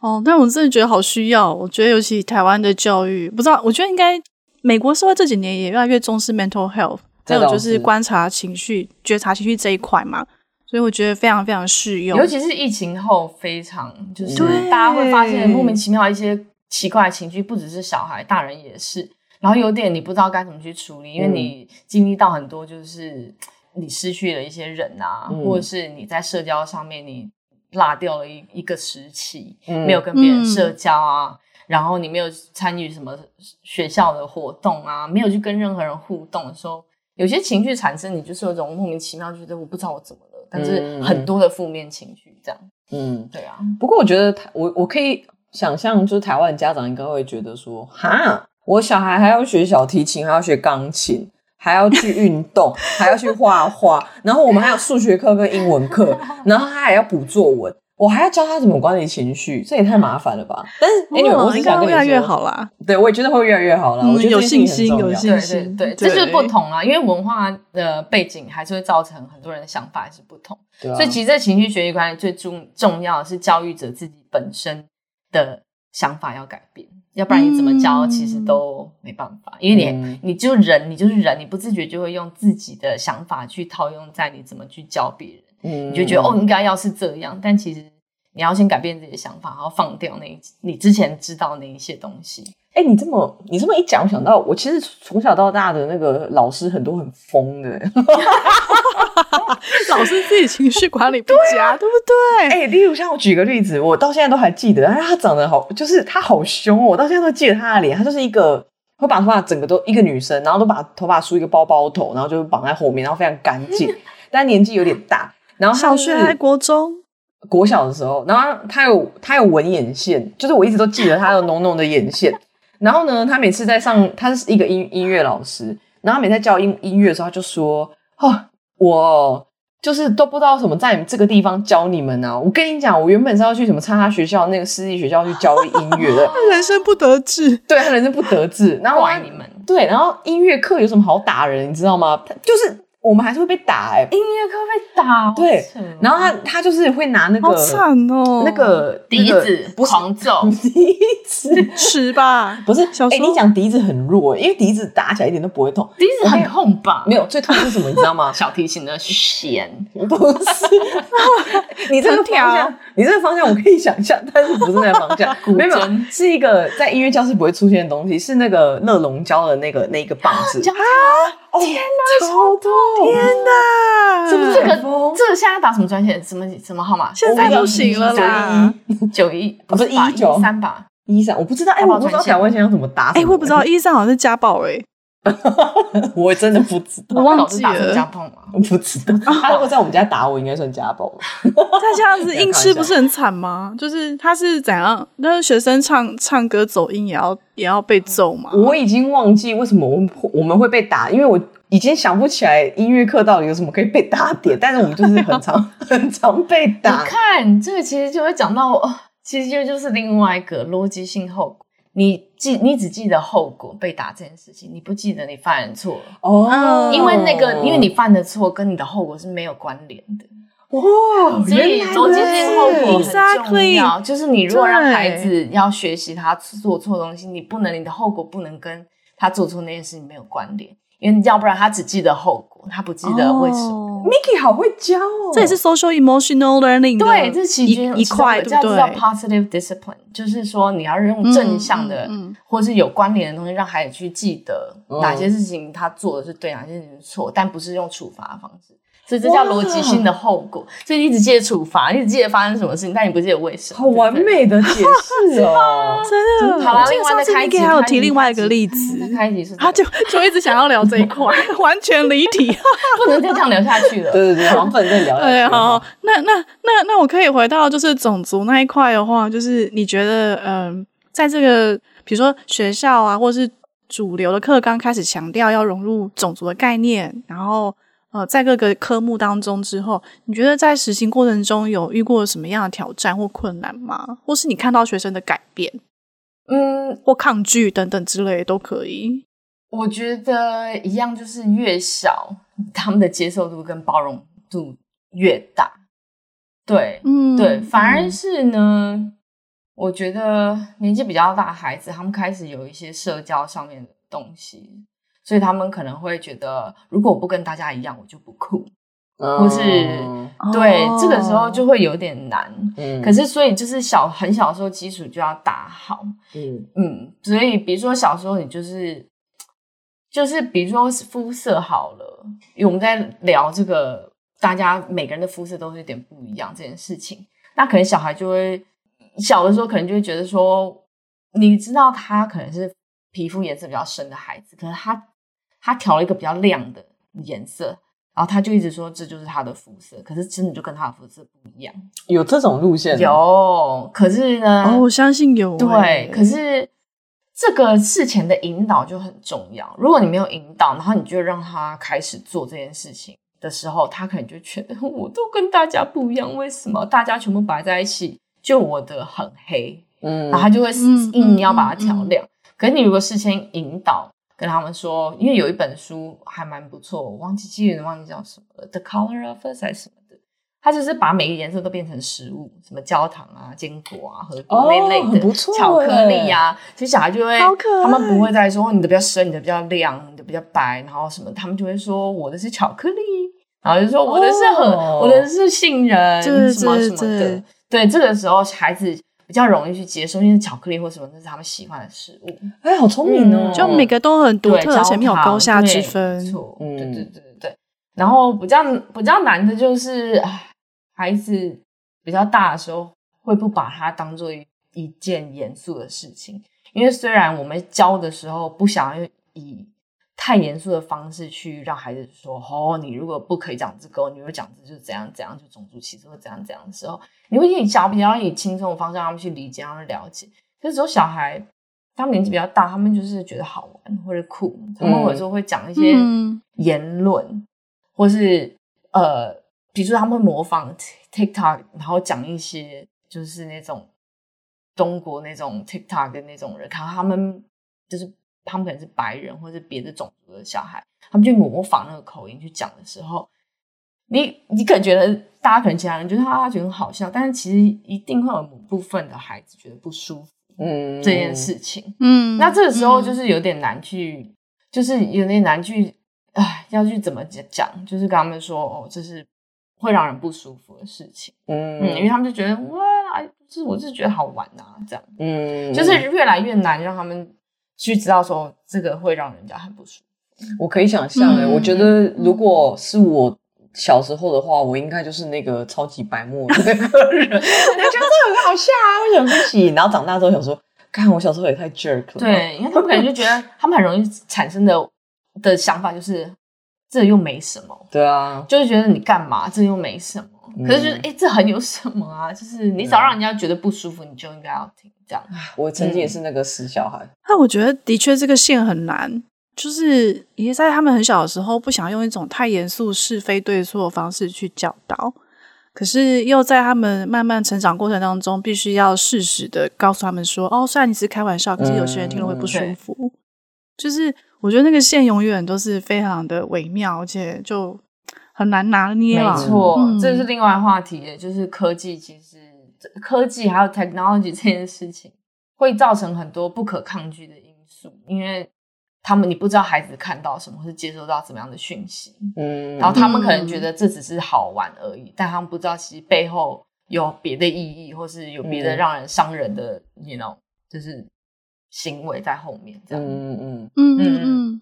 哦，但我真的觉得好需要。我觉得尤其台湾的教育，不知道，我觉得应该美国社会这几年也越来越重视 mental health，还有就是观察情绪、觉察情绪这一块嘛。所以我觉得非常非常适用，尤其是疫情后，非常就是大家会发现莫名其妙一些奇怪的情绪，不只是小孩，大人也是。然后有点你不知道该怎么去处理，因为你经历到很多，就是你失去了一些人啊，嗯、或者是你在社交上面你落掉了一一个时期，嗯、没有跟别人社交啊，嗯、然后你没有参与什么学校的活动啊，没有去跟任何人互动的时候，有些情绪产生，你就是有种莫名其妙觉得我不知道我怎么了，但是很多的负面情绪这样，嗯，对啊。不过我觉得我我可以想象，就是台湾家长应该会觉得说，哈。我小孩还要学小提琴，还要学钢琴，还要去运 动，还要去画画，然后我们还有数学课跟英文课，然后他还要补作文，我还要教他怎么管理情绪，这也太麻烦了吧？但是 anyway，我是想跟你说，越来越好啦。对，我也觉得会越来越好啦。嗯、我觉得有信心，有信心。对，对，对，这就是不同啊，因为文化的背景还是会造成很多人的想法还是不同。對啊、所以，其实这情绪学习管理最重重要的是教育者自己本身的想法要改变。要不然你怎么教，其实都没办法，嗯、因为你、嗯、你就人，你就是人，你不自觉就会用自己的想法去套用在你怎么去教别人，嗯，你就觉得哦，应该要是这样，但其实你要先改变自己的想法，然后放掉那一你之前知道那一些东西。哎、欸，你这么你这么一讲，我想到我其实从小到大的那个老师很多很疯的。老师自己情绪管理不佳，对，啊、对不对？哎、欸，例如像我举个例子，我到现在都还记得，哎，他长得好，就是他好凶哦，我到现在都记得他的脸，他就是一个会把头发整个都一个女生，然后都把头发梳一个包包头，然后就绑在后面，然后非常干净，但年纪有点大。然后小学还国中，国小的时候，然后他有他有纹眼线，就是我一直都记得他有浓浓的眼线。然后呢，他每次在上，他是一个音音乐老师，然后每次在教音音乐的时候，他就说：“哦。”我就是都不知道什么在你们这个地方教你们啊！我跟你讲，我原本是要去什么插他学校那个私立学校去教音乐的，他人生不得志，对他人生不得志，然后怪你们，对，然后音乐课有什么好打人，你知道吗？他就是。我们还是会被打哎、欸，音乐课被打，对，然后他他就是会拿那个，好惨哦，那个笛子狂揍，笛子。吃吧，不是，哎、欸，你讲笛子很弱，因为笛子打起来一点都不会痛，笛子很痛吧？没有，最痛是什么？你知道吗？小提琴的弦，不是，你这个方向，你这个方向我可以想象，但是不是那个方向，没有，是一个在音乐教室不会出现的东西，是那个热熔胶的那个那个棒子。啊。天哪，超痛！天哪，是不是这个？这个现在打什么专线？什么什么号码？现在都行了啦！九一不是一九三吧？一三我不知道，哎，我不知道两万先生怎么打？哎，我不知道一三好像是家暴哎，我真的不知道，我忘记了家暴吗？我不知道，他如果在我们家打我，应该算家暴。他这样子硬吃不是很惨吗？就是他是怎样？那学生唱唱歌走音也要也要被揍吗？我已经忘记为什么我们我们会被打，因为我。已经想不起来音乐课到底有什么可以被打点，但是我们就是很常 很常被打。你看这个其实就会讲到，哦，其实就就是另外一个逻辑性后果。你记你只记得后果被打这件事情，你不记得你犯的错哦，因为那个因为你犯的错跟你的后果是没有关联的。哇，所以逻辑性后果很重要。就是你如果让孩子要学习他做错东西，你不能你的后果不能跟他做错那件事情没有关联。因为要不然他只记得后果，他不记得为什么。Oh, Mickey 好会教哦，这也是 social emotional learning 对，这是其中一块，对不对？叫 positive discipline，就是说你要用正向的，嗯嗯、或是有关联的东西，让孩子去记得哪些事情他做的是对，哪些事情是错，但不是用处罚的方式。所以这叫逻辑性的后果。所以你一直记得处罚，你一直记得发生什么事情，但你不记得为什么。好完美的解释哦，真的。好了，另外再开还有提另外一个例子，开一集是他就就一直想要聊这一块，完全离题，不能再这样聊下去了。对对对，好像不能再聊。对，好，那那那那我可以回到就是种族那一块的话，就是你觉得，嗯、呃，在这个比如说学校啊，或是主流的课刚开始强调要融入种族的概念，然后。呃，在各个科目当中之后，你觉得在实行过程中有遇过什么样的挑战或困难吗？或是你看到学生的改变，嗯，或抗拒等等之类都可以。我觉得一样，就是越小，他们的接受度跟包容度越大。对，嗯，对，反而是呢，嗯，我觉得年纪比较大的孩子，他们开始有一些社交上面的东西。所以他们可能会觉得，如果我不跟大家一样，我就不酷，或、嗯、是对、哦、这个时候就会有点难。嗯，可是所以就是小很小的时候基础就要打好。嗯嗯，所以比如说小时候你就是就是比如说肤色好了，因为我们在聊这个，大家每个人的肤色都是有点不一样这件事情，那可能小孩就会小的时候可能就会觉得说，你知道他可能是皮肤颜色比较深的孩子，可是他。他调了一个比较亮的颜色，然后他就一直说这就是他的肤色，可是真的就跟他的肤色不一样。有这种路线？有，可是呢？哦，我相信有。对，可是这个事前的引导就很重要。如果你没有引导，然后你就让他开始做这件事情的时候，他可能就觉得我都跟大家不一样，为什么大家全部摆在一起，就我的很黑？嗯，然后他就会硬要把它调亮。嗯嗯嗯嗯、可是你如果事先引导。跟他们说，因为有一本书还蛮不错，我忘记记得忘记叫什么了，《The Color of Us》还是什么的，他就是把每个颜色都变成食物，什么焦糖啊、坚果啊和那类的巧克力啊，其实小孩就会，他们不会再说你的比较深，你的比较亮，你的比较白，然后什么，他们就会说我的是巧克力，然后就说我的是很，我的是杏仁，什么什么的，对，这个时候孩子。比较容易去接受，因为巧克力或什么那是他们喜欢的食物。哎，好聪明哦！就每个都很独特，而且没有高下之分。没错，对对对对对。然后比较比较难的就是，孩子比较大的时候会不把它当做一件严肃的事情，因为虽然我们教的时候不想要以太严肃的方式去让孩子说：“哦，你如果不可以讲这个，你如果讲这就怎样怎样，就种族歧视或怎样怎样的时候。”你会以小比较以轻松的方式让他们去理解，让他们了解。可是只有小孩，他们年纪比较大，他们就是觉得好玩或者酷，他们有时候会讲一些言论，嗯、或是呃，比如说他们会模仿 TikTok，然后讲一些就是那种中国那种 TikTok 的那种人，看他们就是他们可能是白人或者别的种族的小孩，他们去模仿那个口音去讲的时候，你你可能觉得大家可能其他人觉得他觉得很好笑，但是其实一定会有某部分的孩子觉得不舒服，嗯，这件事情，嗯，那这个时候就是有点难去，嗯、就是有点难去，哎，要去怎么讲，就是跟他们说哦，这是会让人不舒服的事情，嗯嗯，因为他们就觉得哇，就是我是觉得好玩呐、啊，这样，嗯，就是越来越难让他们去知道说这个会让人家很不舒服。我可以想象哎、欸，嗯、我觉得如果是我小时候的话，我应该就是那个超级白目的那个人，我觉得这很好笑啊，为什么不行？然后长大之后想说，看我小时候也太 jerk 了。对，因为他们可能就觉得他们很容易产生的的想法就是这又没什么。对啊，就是觉得你干嘛？这又没什么。可是，哎、欸，这很有什么啊？就是你只要让人家觉得不舒服，你就应该要听这样。我曾经也是那个死小孩。那、嗯、我觉得的确这个线很难，就是也在他们很小的时候，不想用一种太严肃是非对错的方式去教导，可是又在他们慢慢成长过程当中，必须要适时的告诉他们说：“哦，虽然你是开玩笑，可是有些人听了会不舒服。嗯”就是我觉得那个线永远都是非常的微妙，而且就。很难拿捏，没错，嗯、这是另外话题，就是科技其实科技还有 technology 这件事情会造成很多不可抗拒的因素，因为他们你不知道孩子看到什么，或是接收到怎么样的讯息，嗯，然后他们可能觉得这只是好玩而已，嗯、但他们不知道其实背后有别的意义，或是有别的让人伤人的，you know，就是行为在后面，这样，嗯嗯嗯。嗯嗯。嗯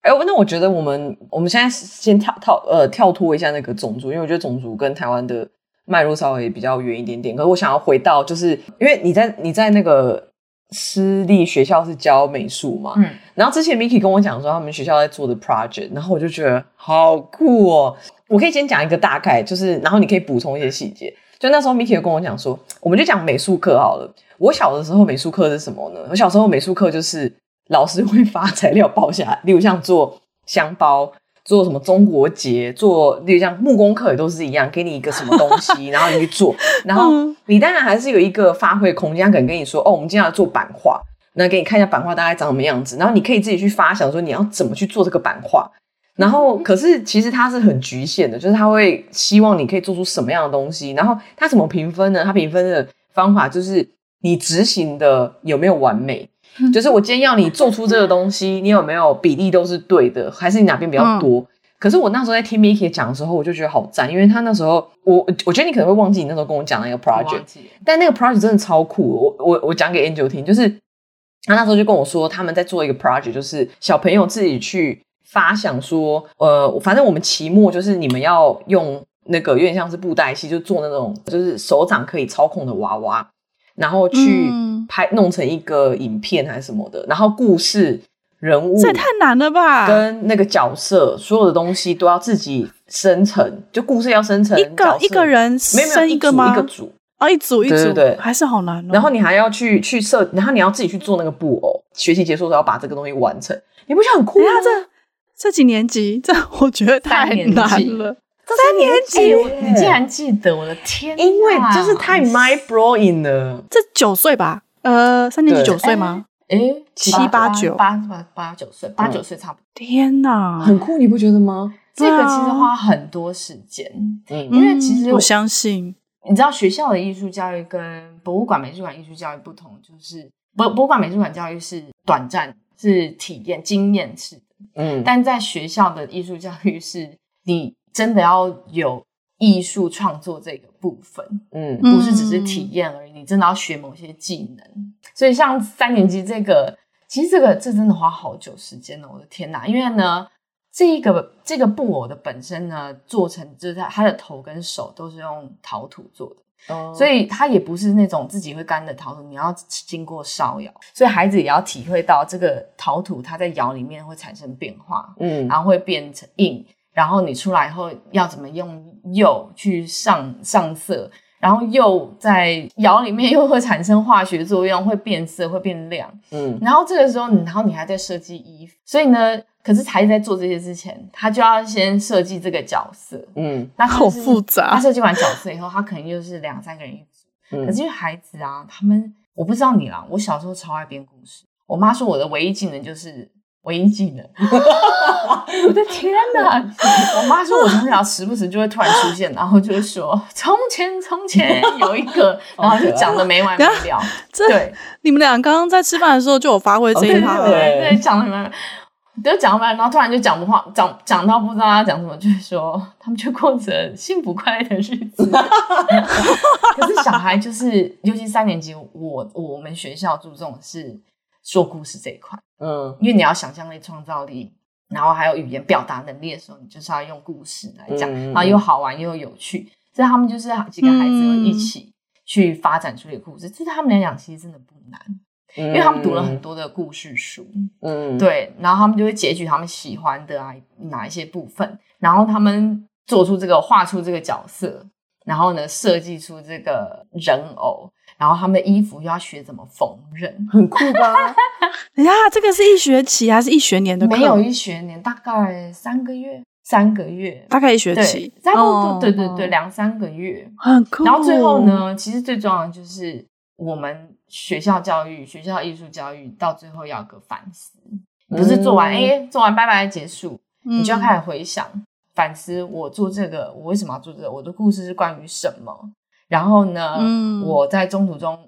哎，那我觉得我们我们现在先跳跳呃跳脱一下那个种族，因为我觉得种族跟台湾的脉络稍微比较远一点点。可是我想要回到，就是因为你在你在那个私立学校是教美术嘛，嗯，然后之前 Miki 跟我讲说他们学校在做的 project，然后我就觉得好酷哦。我可以先讲一个大概，就是然后你可以补充一些细节。就那时候 Miki 跟我讲说，我们就讲美术课好了。我小的时候美术课是什么呢？我小时候美术课就是。老师会发材料包下来，例如像做香包，做什么中国结，做例如像木工课也都是一样，给你一个什么东西，然后你去做，然后你当然还是有一个发挥空间，他可能跟你说，哦，我们今天要做版画，那给你看一下版画大概长什么样子，然后你可以自己去发想说你要怎么去做这个版画，然后可是其实它是很局限的，就是他会希望你可以做出什么样的东西，然后他怎么评分呢？他评分的方法就是你执行的有没有完美。就是我今天要你做出这个东西，你有没有比例都是对的，还是你哪边比较多？嗯、可是我那时候在听 Miki 讲的时候，我就觉得好赞，因为他那时候我我觉得你可能会忘记你那时候跟我讲那个 project，但那个 project 真的超酷。我我我讲给 Angel 听，就是他那时候就跟我说，他们在做一个 project，就是小朋友自己去发想说，呃，反正我们期末就是你们要用那个有点像是布袋戏，就做那种就是手掌可以操控的娃娃。然后去拍弄成一个影片还是什么的，然后故事人物这也太难了吧？跟那个角色所有的东西都要自己生成，就故事要生成一个一个人生一个吗？一个组哦，一组一组，对对对，还是好难哦。然后你还要去去设，然后你要自己去做那个布偶，学习结束之后把这个东西完成，你不觉得很酷吗？这这几年级，这我觉得太难了。三年级，你竟然记得？我的天！因为就是太 mind blowing 了。这九岁吧？呃，三年级九岁吗？哎，七八九，八八八九岁，八九岁差不多。天哪，很酷，你不觉得吗？这个其实花很多时间，嗯，因为其实我相信，你知道学校的艺术教育跟博物馆、美术馆艺术教育不同，就是博博物馆、美术馆教育是短暂，是体验、经验式的，嗯，但在学校的艺术教育是你。真的要有艺术创作这个部分，嗯，不是只是体验而已。你真的要学某些技能，所以像三年级这个，其实这个这真的花好久时间了。我的天哪！因为呢，这一个这个布偶的本身呢，做成就是它它的头跟手都是用陶土做的，哦，所以它也不是那种自己会干的陶土，你要经过烧窑，所以孩子也要体会到这个陶土它在窑里面会产生变化，嗯，然后会变成硬。然后你出来以后要怎么用釉去上上色，然后釉在窑里面又会产生化学作用，会变色，会变亮。嗯，然后这个时候，然后你还在设计衣服，所以呢，可是孩子在做这些之前，他就要先设计这个角色。嗯，那好复杂。他设计完角色以后，他可能又是两三个人一组。嗯，可是因为孩子啊，他们我不知道你啦，我小时候超爱编故事。我妈说我的唯一技能就是唯一技能。我的天哪！我妈说我从小时不时就会突然出现，然后就会说从前从前 有一个，然后就讲的没完没了。对，你们俩刚刚在吃饭的时候就有发挥这一趴，对对，讲的没完。就讲完，然后突然就讲不话，讲讲到不知道要讲什么，就是说他们就过着幸福快乐的日子。可是小孩就是，尤其三年级，我我们学校注重的是说故事这一块，嗯，因为你要想象力、创造力，然后还有语言表达能力的时候，你就是要用故事来讲，嗯、然后又好玩又有趣。所以他们就是几个孩子会一起去发展出一个故事，这、嗯、对他们来讲其实真的不难。因为他们读了很多的故事书，嗯，对，然后他们就会截取他们喜欢的啊哪一些部分，然后他们做出这个画出这个角色，然后呢设计出这个人偶，然后他们的衣服又要学怎么缝纫，很酷吧？哎呀，这个是一学期还是一学年的课？没有一学年，大概三个月，三个月，大概一学期，差不多，对对对，两三个月，很酷。然后最后呢，其实最重要的就是我们。学校教育、学校艺术教育到最后要有个反思，不是做完哎、做完拜拜结束，嗯、你就要开始回想反思。我做这个，我为什么要做这个？我的故事是关于什么？然后呢，嗯、我在中途中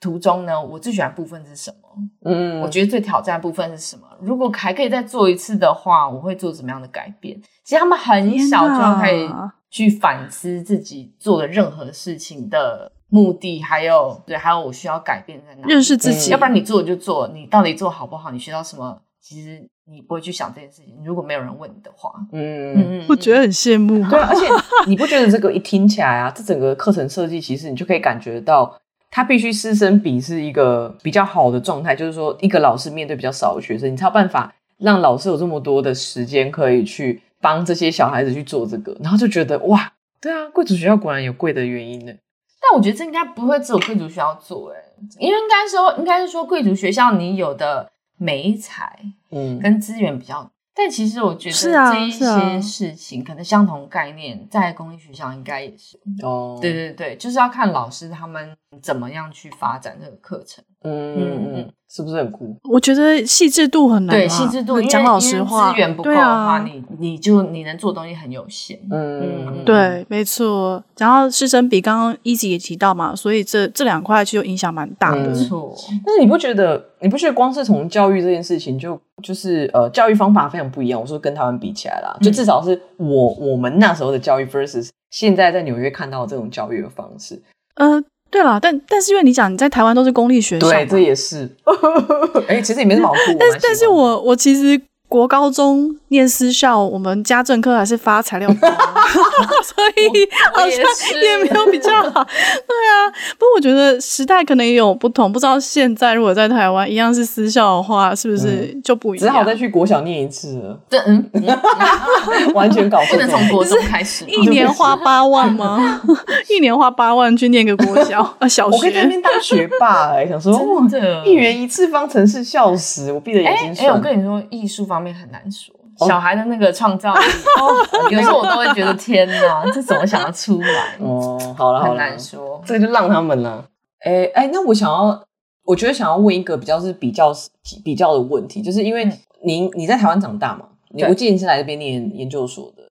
途中呢，我最喜欢的部分是什么？嗯，我觉得最挑战的部分是什么？如果还可以再做一次的话，我会做怎么样的改变？其实他们很小就可以去反思自己做的任何事情的。目的还有对，还有我需要改变在哪里？认识自己，要不然你做就做，你到底做好不好？你学到什么？其实你不会去想这件事情。如果没有人问你的话，嗯嗯，我觉得很羡慕。对，而且 你不觉得这个一听起来啊，这整个课程设计，其实你就可以感觉到，他必须师生比是一个比较好的状态，就是说，一个老师面对比较少的学生，你才有办法让老师有这么多的时间可以去帮这些小孩子去做这个，然后就觉得哇，对啊，贵族学校果然有贵的原因呢。但我觉得这应该不会只有贵族学校做哎，因为应该说，应该是说贵族学校你有的媒材，嗯，跟资源比较。嗯、但其实我觉得这一些事情，可能相同概念在公立学校应该也是哦。对对对，就是要看老师他们怎么样去发展这个课程。嗯嗯嗯。是不是很酷？我觉得细致度很难。对，细致度，讲老实话，资源不够的话，你你就你能做的东西很有限。嗯，对，没错。然后师生比，刚刚 Easy 也提到嘛，所以这这两块其实影响蛮大的。没错。但是你不觉得？你不觉得光是从教育这件事情，就就是呃，教育方法非常不一样。我说跟台湾比起来啦，就至少是我我们那时候的教育 versus 现在在纽约看到的这种教育的方式。嗯。对了，但但是因为你讲你在台湾都是公立学校，对，这也是。哎、欸，其实也没什么好哭。但是但是我我其实。国高中念私校，我们家政课还是发材料包，所以好像也没有比较好。对啊，不过我觉得时代可能也有不同，不知道现在如果在台湾一样是私校的话，是不是就不一样？只好再去国小念一次了。对，嗯，完全搞错，不能从国中开始，一年花八万吗？一年花八万去念个国小啊，小学。我可以在那边当学霸哎，想说真的，一元一次方程式，笑死！我闭着眼睛算。哎，我跟你说，艺术方。很难说，小孩的那个创造力，哦、有时候。我都会觉得天哪，这怎么想要出来？哦，好了，很难说，这个就让他们了。哎、欸、哎、欸，那我想要，我觉得想要问一个比较是比较比较的问题，就是因为你你在台湾长大嘛，你我记得你是来这边念研究所的，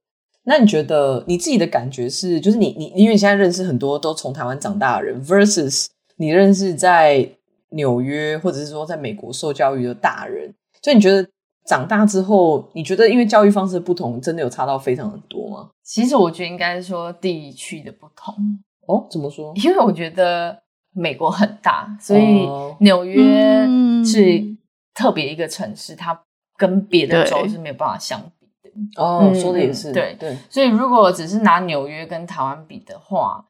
那你觉得你自己的感觉是，就是你你因为你现在认识很多都从台湾长大的人，versus 你认识在纽约或者是说在美国受教育的大人，所以你觉得？长大之后，你觉得因为教育方式的不同，真的有差到非常的多吗？其实我觉得应该是说地区的不同哦。怎么说？因为我觉得美国很大，所以纽约是特别一个城市，它跟别的州是没有办法相比的。哦，嗯、说的也是。对对，所以如果只是拿纽约跟台湾比的话，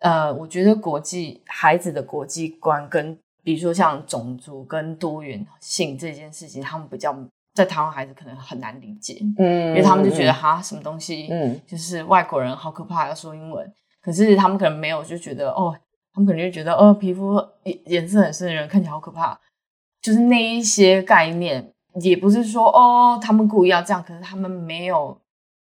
呃，我觉得国际孩子的国际观跟比如说像种族跟多元性这件事情，他们比较。在台湾孩子可能很难理解，嗯，因为他们就觉得哈什么东西，嗯，就是外国人好可怕，要说英文。可是他们可能没有就觉得哦，他们可能就觉得哦，皮肤颜色很深的人看起来好可怕，就是那一些概念，也不是说哦他们故意要这样，可是他们没有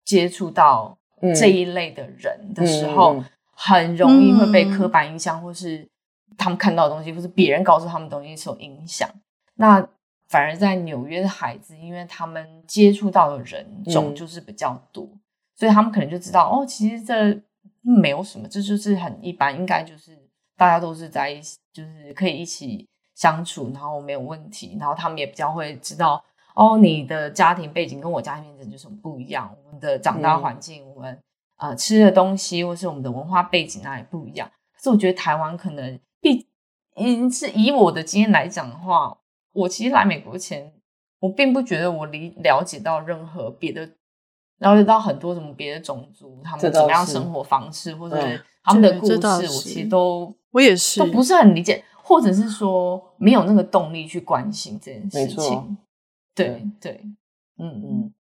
接触到这一类的人的时候，嗯、很容易会被刻板印象，或是他们看到的东西，或是别人告诉他们的东西所影响。那反而在纽约的孩子，因为他们接触到的人种就是比较多，嗯、所以他们可能就知道哦，其实这没有什么，这就是很一般，应该就是大家都是在一起，就是可以一起相处，然后没有问题，然后他们也比较会知道哦，你的家庭背景跟我家庭背景就是不一样，我们的长大环境，嗯、我们呃吃的东西，或是我们的文化背景那里不一样。可是我觉得台湾可能毕，嗯，是以我的经验来讲的话。我其实来美国前，我并不觉得我理了解到任何别的，了解到很多什么别的种族他们怎么样生活方式，或者他们的故事，我其实都我也是都不是很理解，或者是说没有那个动力去关心这件事情。对对，嗯嗯。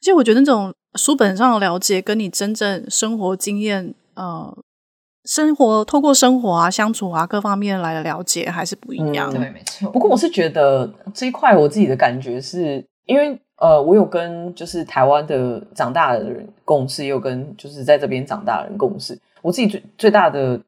而且我觉得那种书本上的了解，跟你真正生活经验，呃。生活透过生活啊、相处啊各方面来的了解还是不一样。对，没错。不过我是觉得这一块我自己的感觉是，因为呃，我有跟就是台湾的长大的人共事，也有跟就是在这边长大的人共事。我自己最最大的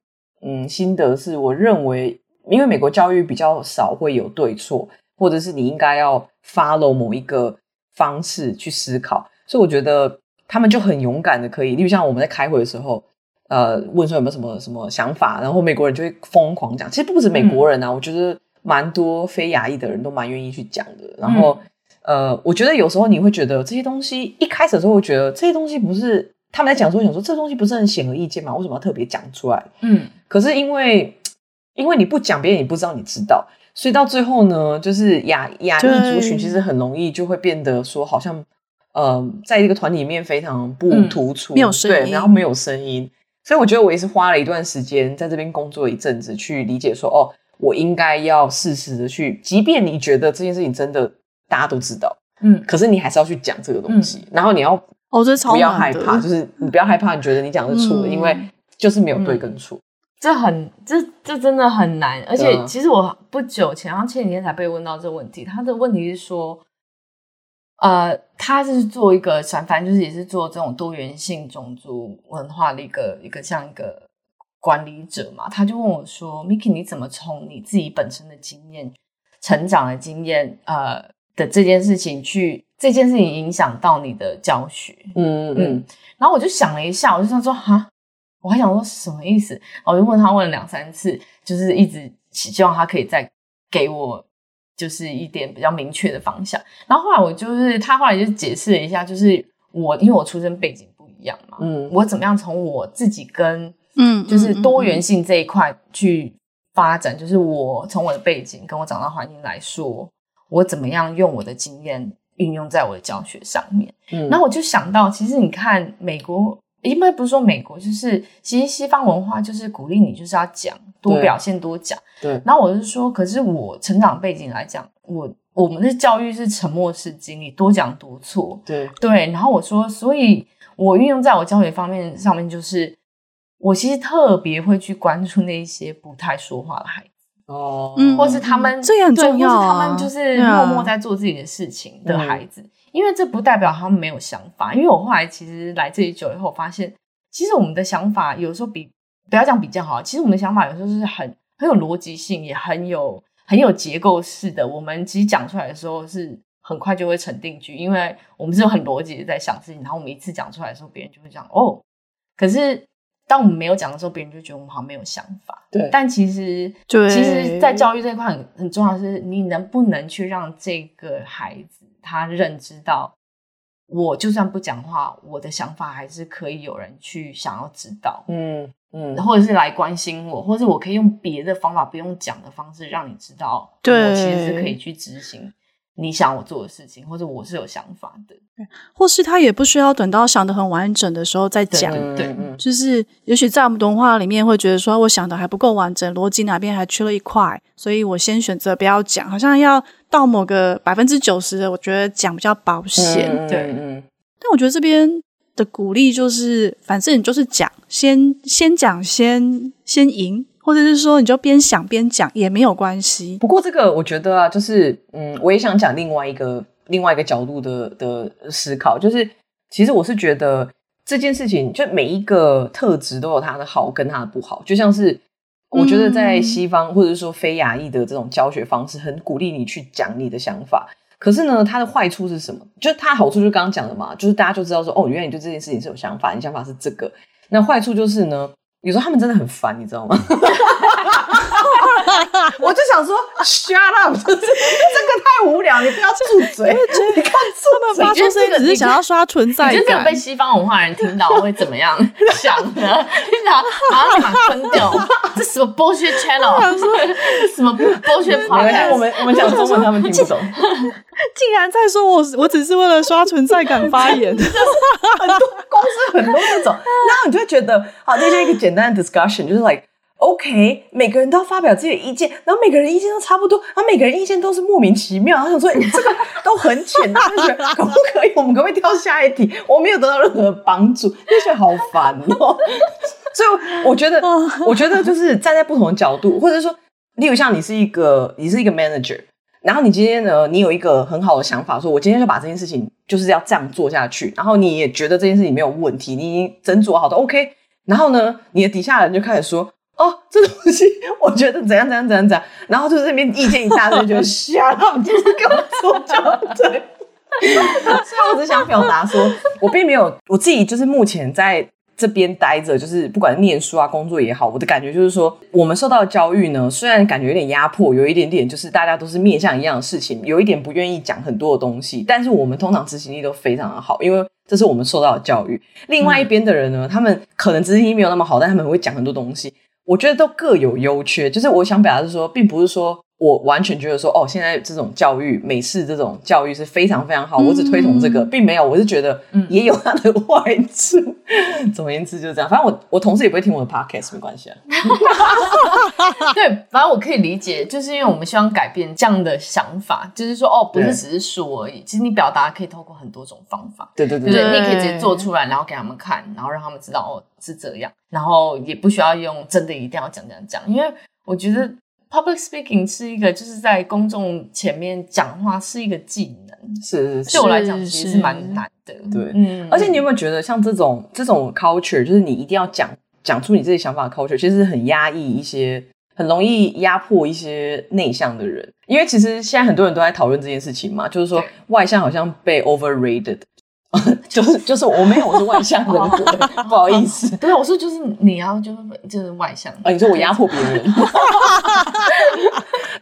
嗯心得是，我认为因为美国教育比较少会有对错，或者是你应该要 follow 某一个方式去思考，所以我觉得他们就很勇敢的可以，例如像我们在开会的时候。呃，问说有没有什么什么想法，然后美国人就会疯狂讲。其实不止美国人啊，嗯、我觉得蛮多非亚裔的人都蛮愿意去讲的。然后，嗯、呃，我觉得有时候你会觉得这些东西一开始的时候会觉得这些东西不是他们在讲说想说这东西不是很显而易见吗？为什么要特别讲出来？嗯，可是因为因为你不讲，别人也不知道你知道，所以到最后呢，就是亚亚裔族群其实很容易就会变得说好像呃，在一个团体里面非常不突出，嗯、没有声音，对，然后没有声音。所以我觉得我也是花了一段时间在这边工作一阵子，去理解说，哦，我应该要适时的去，即便你觉得这件事情真的大家都知道，嗯，可是你还是要去讲这个东西，嗯、然后你要哦，这超不要害怕，就是你不要害怕，你觉得你讲的是错的，嗯、因为就是没有对跟错，这很这这真的很难，而且其实我不久前，然后前几天才被问到这个问题，他的问题是说。呃，他是做一个，反正就是也是做这种多元性种族文化的一个一个这样一个管理者嘛。他就问我说：“Miki，你怎么从你自己本身的经验、成长的经验，呃的这件事情去这件事情影响到你的教学？”嗯嗯，嗯。然后我就想了一下，我就想说：“哈，我还想说什么意思？”我就问他问了两三次，就是一直希望他可以再给我。就是一点比较明确的方向，然后后来我就是他后来就解释了一下，就是我因为我出生背景不一样嘛，嗯，我怎么样从我自己跟嗯，就是多元性这一块去发展，嗯嗯嗯、就是我从我的背景跟我长大环境来说，我怎么样用我的经验运用在我的教学上面，嗯，然后我就想到，其实你看美国。因为不是说美国，就是其实西方文化就是鼓励你就是要讲多表现多讲。对。然后我是说，可是我成长背景来讲，我我们的教育是沉默式经历，多讲多错。对对。然后我说，所以我运用在我教学方面上面，就是我其实特别会去关注那些不太说话的孩子哦，嗯，或是他们这也很重要啊，或是他们就是默默在做自己的事情的孩子。嗯因为这不代表他们没有想法，因为我后来其实来这里久以后，发现其实我们的想法有时候比不要讲比较好，其实我们的想法有时候是很很有逻辑性，也很有很有结构式的。我们其实讲出来的时候是很快就会成定局，因为我们是有很逻辑的在想事情，然后我们一次讲出来的时候，别人就会讲哦。可是当我们没有讲的时候，别人就觉得我们好像没有想法。对，但其实对其实，在教育这一块很很重要的是，你能不能去让这个孩子。他认知到，我就算不讲话，我的想法还是可以有人去想要知道，嗯嗯，或者是来关心我，或者我可以用别的方法，不用讲的方式，让你知道，对，我其实是可以去执行。你想我做的事情，或者我是有想法的，或是他也不需要等到想的很完整的时候再讲。对，对，就是也许在我们文化里面会觉得说，我想的还不够完整，逻辑哪边还缺了一块，所以我先选择不要讲，好像要到某个百分之九十的，我觉得讲比较保险。嗯、对，嗯。但我觉得这边的鼓励就是，反正你就是讲，先先讲，先先赢。或者是说，你就边想边讲也没有关系。不过这个我觉得啊，就是嗯，我也想讲另外一个另外一个角度的的思考，就是其实我是觉得这件事情，就每一个特质都有它的好跟它的不好。就像是我觉得在西方或者是说非亚裔的这种教学方式，很鼓励你去讲你的想法。可是呢，它的坏处是什么？就是它的好处就是刚刚讲的嘛，就是大家就知道说，哦，原来你对这件事情是有想法，你想法是这个。那坏处就是呢，有时候他们真的很烦，你知道吗？我就想说，shut up，就 是这个太无聊，你不要住嘴。你看，这么发出声音只是想要刷存在感。你觉得被西方文化人听到会怎么样想呢？听到马上立马关掉，这什么 bullshit channel？什么 bullshit podcast？我们我们讲中文，他们听不懂。竟然在说我我只是为了刷存在感发言，就是很多公司很多这种，然后你就会觉得，好，这就是一个简单的 discussion，就是 like。OK，每个人都要发表自己的意见，然后每个人意见都差不多，然后每个人意见都是莫名其妙。然后想说，你、这个都很简单，就觉得可不可以？我们可不可以跳下一题？我没有得到任何帮助，就觉得好烦哦。所以我觉得，我觉得就是站在不同的角度，或者说，例如像你是一个，你是一个 manager，然后你今天呢，你有一个很好的想法，说我今天就把这件事情就是要这样做下去，然后你也觉得这件事情没有问题，你已经斟酌好的 OK，然后呢，你的底下人就开始说。哦，这东西我觉得怎样怎样怎样怎样，然后就是这边意见一大堆，就 瞎了，就是给我做就对。所以我只想表达说，我并没有我自己，就是目前在这边待着，就是不管念书啊、工作也好，我的感觉就是说，我们受到的教育呢，虽然感觉有点压迫，有一点点就是大家都是面向一样的事情，有一点不愿意讲很多的东西，但是我们通常执行力都非常的好，因为这是我们受到的教育。另外一边的人呢，嗯、他们可能执行力没有那么好，但他们会讲很多东西。我觉得都各有优缺，就是我想表达的是说，并不是说我完全觉得说，哦，现在这种教育，美式这种教育是非常非常好，我只推崇这个，并没有，我是觉得也有它的 坏处。嗯、总而言之就是这样，反正我我同事也不会听我的 podcast，没关系啊。对，反正我可以理解，就是因为我们希望改变这样的想法，就是说，哦，不是只是说而已，其实你表达可以透过很多种方法。对对对，对，对，你可以直接做出来，然后给他们看，然后让他们知道，哦，是这样。然后也不需要用真的一定要讲讲讲，因为我觉得 public speaking 是一个就是在公众前面讲话是一个技能，是，是，对我来讲其实是蛮难的。对，嗯，而且你有没有觉得像这种这种 culture，就是你一定要讲讲出你自己想法的 culture，其实是很压抑一些，很容易压迫一些内向的人。因为其实现在很多人都在讨论这件事情嘛，就是说外向好像被 overrated。就是就是我没有，我是外向的人，不好意思。对，我说就是你要就是就是外向。啊，你说我压迫别人，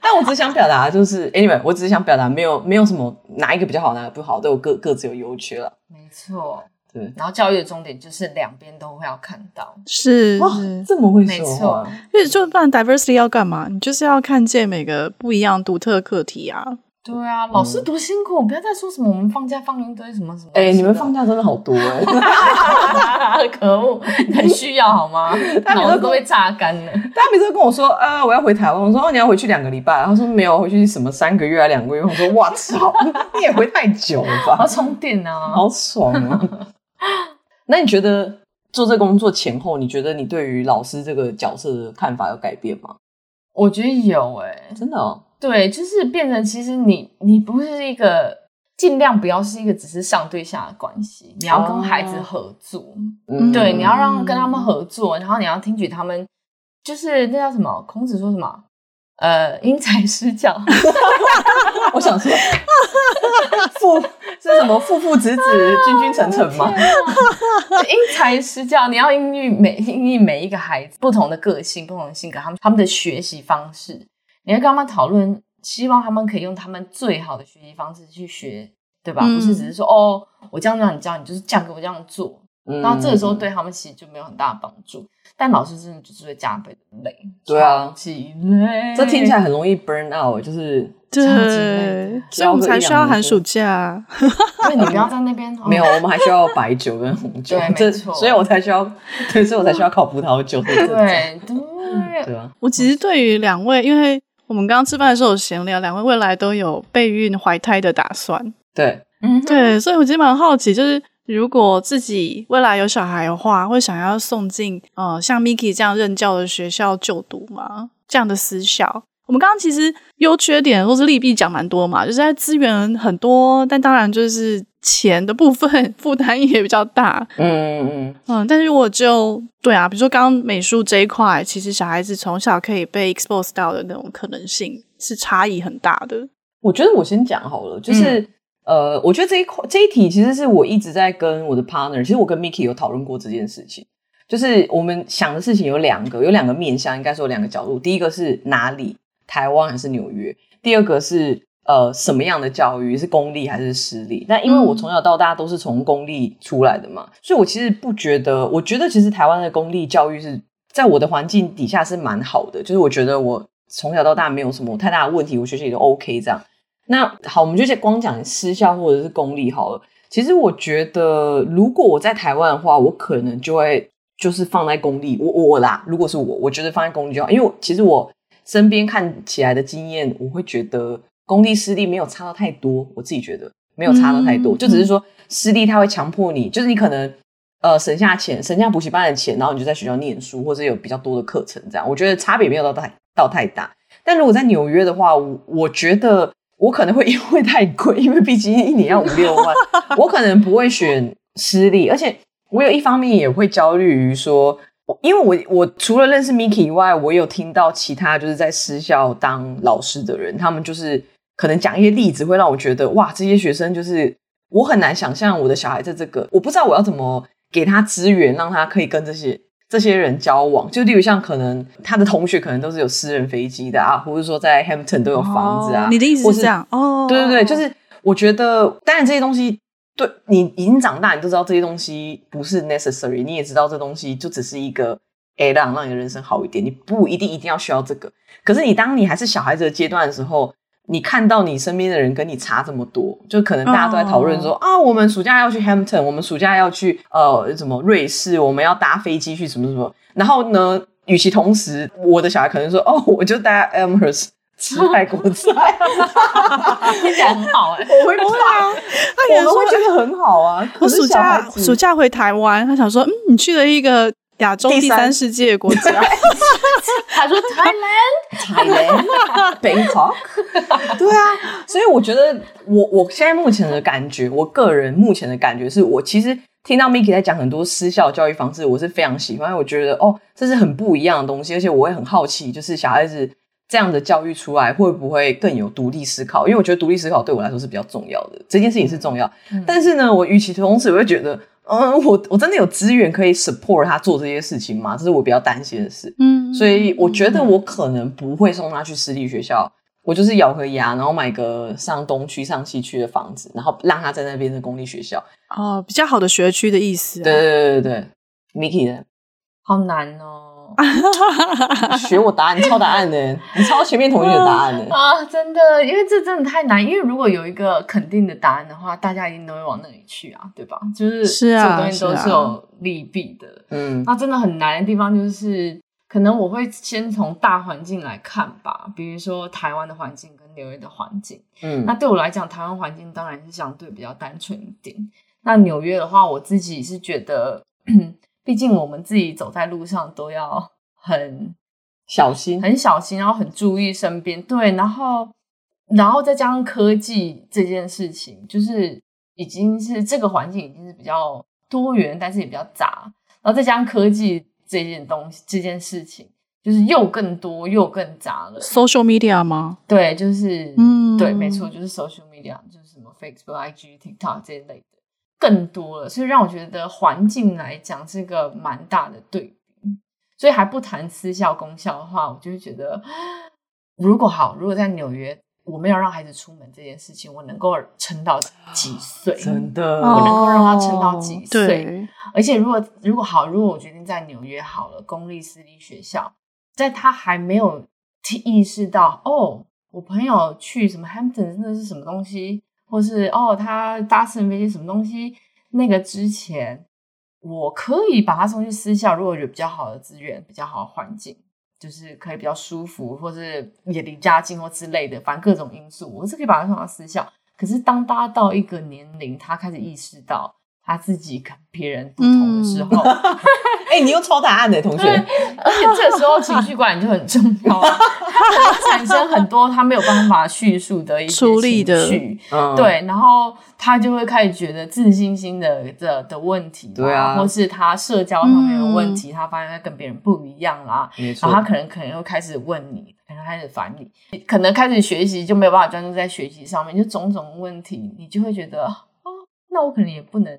但我只想表达就是，anyway，我只是想表达，没有没有什么哪一个比较好，哪个不好，都有各各自有优缺了。没错，对。然后教育的重点就是两边都会要看到，是哇，这么会说，没错。因为就不然 diversity 要干嘛？你就是要看见每个不一样独特课题啊。对啊，老师多辛苦！嗯、不要再说什么我们放假放一堆什么什么。哎、欸，你们放假真的好多哎、欸！可恶，很需要好吗？他脑子都被榨干了。他每次都跟我说，呃，我要回台湾。我说，哦，你要回去两个礼拜。他说没有，回去什么三个月啊，两个月。我说，哇操，你也回太久了吧？好充电啊，好爽啊！那你觉得做这工作前后，你觉得你对于老师这个角色的看法有改变吗？我觉得有哎、欸，真的哦。对，就是变成其实你你不是一个尽量不要是一个只是上对下的关系，你要跟孩子合作，哦、对，你要让跟他们合作，然后你要听取他们，就是那叫什么？孔子说什么？呃，因材施教。我想说，父是什么？父父子子，君君臣臣吗？因材施教，你要因应每因应每一个孩子不同的个性、不同的性格，他们他们的学习方式。你要跟他们讨论，希望他们可以用他们最好的学习方式去学，对吧？嗯、不是只是说哦，我这样让你教，你就是这样给我这样做。嗯、然后这个时候对他们其实就没有很大的帮助。但老师真的就是会加倍的累，对啊，超级累。这听起来很容易 burn out，就是对，所以我们才需要寒暑假。对，你不要在那边。没有，我们还需要白酒跟红酒，对，没错。所以我才需要，对，所以我才需要烤葡萄酒。对对对，对啊。我其实对于两位，因为我们刚刚吃饭的时候有闲聊，两位未来都有备孕怀胎的打算。对，嗯，对，所以我其实蛮好奇，就是如果自己未来有小孩的话，会想要送进呃像 Miki 这样任教的学校就读吗？这样的私校，我们刚刚其实优缺点或是利弊讲蛮多嘛，就是在资源很多，但当然就是钱的部分 负担也比较大。嗯嗯嗯嗯，但是如果就对啊，比如说刚刚美术这一块，其实小孩子从小可以被 expose 到的那种可能性是差异很大的。我觉得我先讲好了，就是、嗯、呃，我觉得这一块这一题其实是我一直在跟我的 partner，其实我跟 Mickey 有讨论过这件事情。就是我们想的事情有两个，有两个面向，应该说有两个角度。第一个是哪里，台湾还是纽约？第二个是呃什么样的教育，是公立还是私立？那因为我从小到大都是从公立出来的嘛，所以我其实不觉得，我觉得其实台湾的公立教育是在我的环境底下是蛮好的。就是我觉得我从小到大没有什么太大的问题，我学习也都 OK 这样。那好，我们就先光讲私校或者是公立好了。其实我觉得，如果我在台湾的话，我可能就会。就是放在公立，我我啦，如果是我，我觉得放在公立就好，因为其实我身边看起来的经验，我会觉得公立私立没有差到太多，我自己觉得没有差到太多，嗯、就只是说私立他会强迫你，就是你可能呃省下钱，省下补习班的钱，然后你就在学校念书，或者有比较多的课程这样，我觉得差别没有到太到太大。但如果在纽约的话，我我觉得我可能会因为太贵，因为毕竟一年要五六万，我可能不会选私立，而且。我有一方面也会焦虑于说，因为我我除了认识 Miki 以外，我有听到其他就是在私校当老师的人，他们就是可能讲一些例子，会让我觉得哇，这些学生就是我很难想象我的小孩在这个，我不知道我要怎么给他资源，让他可以跟这些这些人交往。就例如像可能他的同学可能都是有私人飞机的啊，或者说在 Hampton 都有房子啊。哦、你的意思是这样？哦，对对对，就是我觉得，当然这些东西。对，你已经长大，你都知道这些东西不是 necessary，你也知道这东西就只是一个 add on，让你的人生好一点。你不一定一定要需要这个。可是你当你还是小孩子的阶段的时候，你看到你身边的人跟你差这么多，就可能大家都在讨论说、oh. 啊，我们暑假要去 Hampton，我们暑假要去呃什么瑞士，我们要搭飞机去什么什么。然后呢，与其同时，我的小孩可能说哦，我就搭 Amherst。吃泰国菜，听起来很好哎、欸！我会啊，他也会觉得很好啊。我暑假暑假回台湾，他想说，嗯，你去了一个亚洲第三世界的国家。他说 Thailand，Thailand，Bangkok。对啊，所以我觉得我我现在目前的感觉，我个人目前的感觉是我其实听到 Miki 在讲很多私校教育方式，我是非常喜欢，我觉得哦，这是很不一样的东西，而且我会很好奇，就是小孩子。这样的教育出来会不会更有独立思考？因为我觉得独立思考对我来说是比较重要的，这件事情是重要。嗯、但是呢，我与其同时，我会觉得，嗯，我我真的有资源可以 support 他做这些事情吗？这是我比较担心的事。嗯，所以我觉得我可能不会送他去私立学校，我就是咬个牙，然后买个上东区、上西区的房子，然后让他在那边的公立学校。哦，比较好的学区的意思、啊。对对对对对，Miki 的，好难哦。学我答案，你抄答案呢？你抄前面同学的答案呢？啊，真的，因为这真的太难。因为如果有一个肯定的答案的话，大家一定都会往那里去啊，对吧？就是是啊，这东西都是有利弊的。嗯，那真的很难的地方就是，可能我会先从大环境来看吧，比如说台湾的环境跟纽约的环境。嗯，那对我来讲，台湾环境当然是相对比较单纯一点。那纽约的话，我自己是觉得。毕竟我们自己走在路上都要很小心，很小心，然后很注意身边。对，然后，然后再加上科技这件事情，就是已经是这个环境已经是比较多元，但是也比较杂。然后再加上科技这件东西，这件事情就是又更多又更杂了。Social media 吗？对，就是，嗯，对，没错，就是 Social media，就是什么 Facebook、IG、TikTok 这一类的。更多了，所以让我觉得环境来讲是个蛮大的对比。所以还不谈私校公校的话，我就会觉得，如果好，如果在纽约，我没有让孩子出门这件事情，我能够撑到几岁？真的，我能够让他撑到几岁？而且如果如果好，如果我决定在纽约好了，公立私立学校，在他还没有意识到哦，我朋友去什么 Hampton 那是什么东西？或是哦，他搭乘飞机什么东西？那个之前我可以把他送去私校，如果有比较好的资源、比较好的环境，就是可以比较舒服，或是也离家近或之类的，反正各种因素，我是可以把他送到私校。可是当他到一个年龄，他开始意识到他自己跟别人不同的时候，哎、嗯欸，你又抄答案的同学，而且这时候情绪管理就很重要，他产生很多他没有办法叙述的一些情绪，嗯、对，然后他就会开始觉得自信心的的的问题，对啊，或是他社交上面的问题，嗯、他发现他跟别人不一样啦，没错，然后他可能可能又开始问你，可能开始烦你，可能开始学习就没有办法专注在学习上面，就种种问题，你就会觉得啊、哦，那我可能也不能。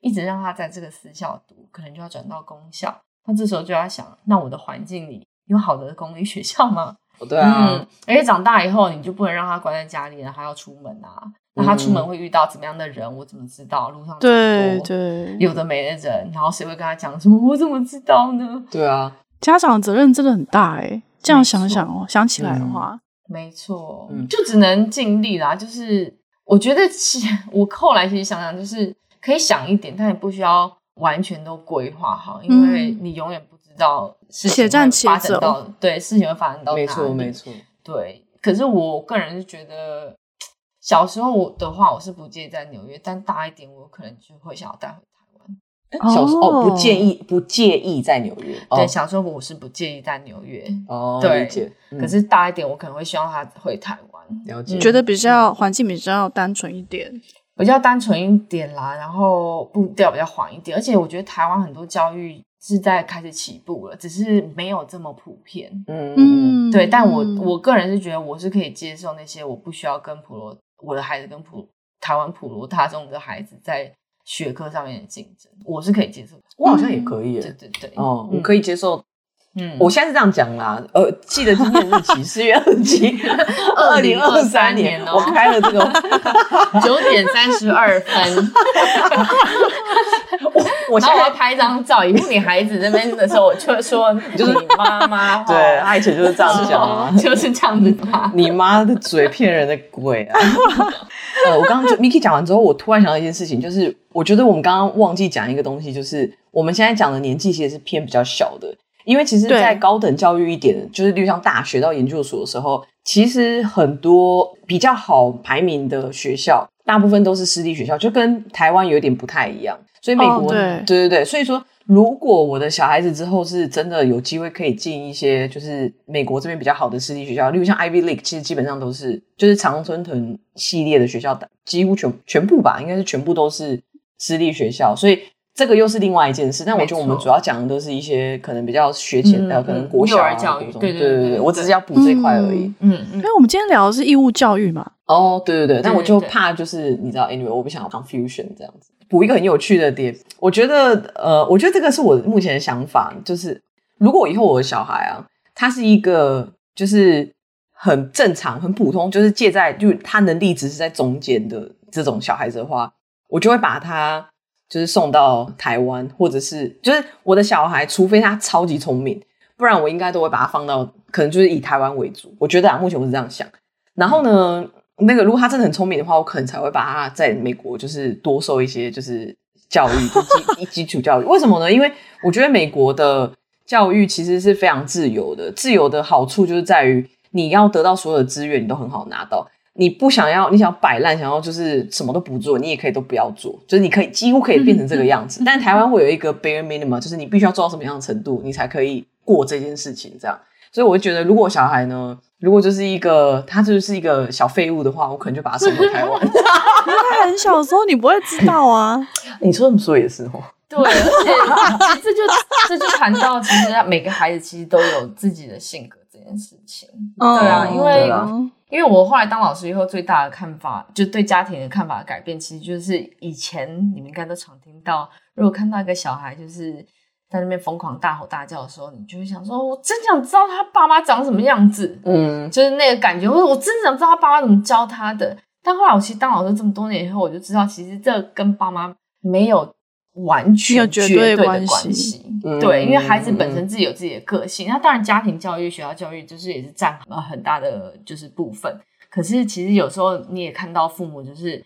一直让他在这个私校读，可能就要转到公校。那这时候就要想，那我的环境里有好的公立学校吗？对啊，嗯，而且长大以后，你就不能让他关在家里了，他要出门啊。那他出门会遇到怎么样的人？嗯、我怎么知道？路上对对，有的没的人，然后谁会跟他讲什么？我怎么知道呢？对啊，家长责任真的很大哎、欸。这样想想哦，想起来的话，没错，嗯、就只能尽力啦。就是我觉得，其实我后来其实想想，就是。可以想一点，但也不需要完全都规划好，因为你永远不知道事情会发展到，对，事情会发展到哪里。没错，没错。对，可是我个人是觉得，小时候我的话，我是不介意在纽约，但大一点，我可能就会想要带回台湾。小时候哦，不介意，不介意在纽约。对，小时候我是不介意在纽约。哦，对，理解。可是大一点，我可能会希望他回台湾。了解。觉得比较环境比较单纯一点。比较单纯一点啦，然后步调比较缓一点，而且我觉得台湾很多教育是在开始起步了，只是没有这么普遍。嗯嗯，对，但我我个人是觉得我是可以接受那些我不需要跟普罗我的孩子跟普台湾普罗大众的孩子在学科上面的竞争，我是可以接受的。我好像也可以，对对对，哦，我可以接受。嗯，我现在是这样讲啦，呃，记得今天日期四月二七，二零二三年，我开了这个 九点三十二分。我我现在要拍一张照，以后你孩子那边的时候，我就说就是你妈妈，对，他以前就是这样讲，就是这样子的。你妈的嘴骗人的鬼啊！呃，我刚刚就 Miki 讲完之后，我突然想到一件事情，就是我觉得我们刚刚忘记讲一个东西，就是我们现在讲的年纪其实是偏比较小的。因为其实，在高等教育一点，就是例如像大学到研究所的时候，其实很多比较好排名的学校，大部分都是私立学校，就跟台湾有点不太一样。所以美国，哦、对，对对对，所以说，如果我的小孩子之后是真的有机会可以进一些，就是美国这边比较好的私立学校，例如像 Ivy League，其实基本上都是就是常春藤系列的学校，几乎全全部吧，应该是全部都是私立学校，所以。这个又是另外一件事，但我觉得我们主要讲的都是一些可能比较学前的，可能国小教育，对对对对，我只是要补这块而已。嗯嗯，因为我们今天聊的是义务教育嘛。哦，对对对，但我就怕就是你知道，anyway，我不想要 confusion 这样子。补一个很有趣的点，我觉得呃，我觉得这个是我目前的想法，就是如果以后我的小孩啊，他是一个就是很正常、很普通，就是介在就他能力只是在中间的这种小孩子的话，我就会把他。就是送到台湾，或者是就是我的小孩，除非他超级聪明，不然我应该都会把他放到可能就是以台湾为主。我觉得啊，目前我是这样想。然后呢，那个如果他真的很聪明的话，我可能才会把他在美国就是多受一些就是教育，就基 基础教育。为什么呢？因为我觉得美国的教育其实是非常自由的，自由的好处就是在于你要得到所有的资源，你都很好拿到。你不想要，你想要摆烂，想要就是什么都不做，你也可以都不要做，就是你可以几乎可以变成这个样子。但台湾会有一个 bare minimum，就是你必须要做到什么样的程度，你才可以过这件事情。这样，所以我就觉得，如果小孩呢，如果就是一个他就是一个小废物的话，我可能就把他送回台湾。他很小的时候，你不会知道啊。你说这么说也是哦。对，而且这就这就谈到，其实每个孩子其实都有自己的性格这件事情。哦、对啊，因为。因为我后来当老师以后，最大的看法就对家庭的看法的改变，其实就是以前你们应该都常听到，如果看到一个小孩就是在那边疯狂大吼大叫的时候，你就会想说：“我真想知道他爸妈长什么样子。”嗯，就是那个感觉，或者我真想知道他爸妈怎么教他的。但后来我其实当老师这么多年以后，我就知道，其实这跟爸妈没有。完全绝对的关系，嗯、对，因为孩子本身自己有自己的个性，嗯、那当然家庭教育、学校教育就是也是占了很大的就是部分。可是其实有时候你也看到父母就是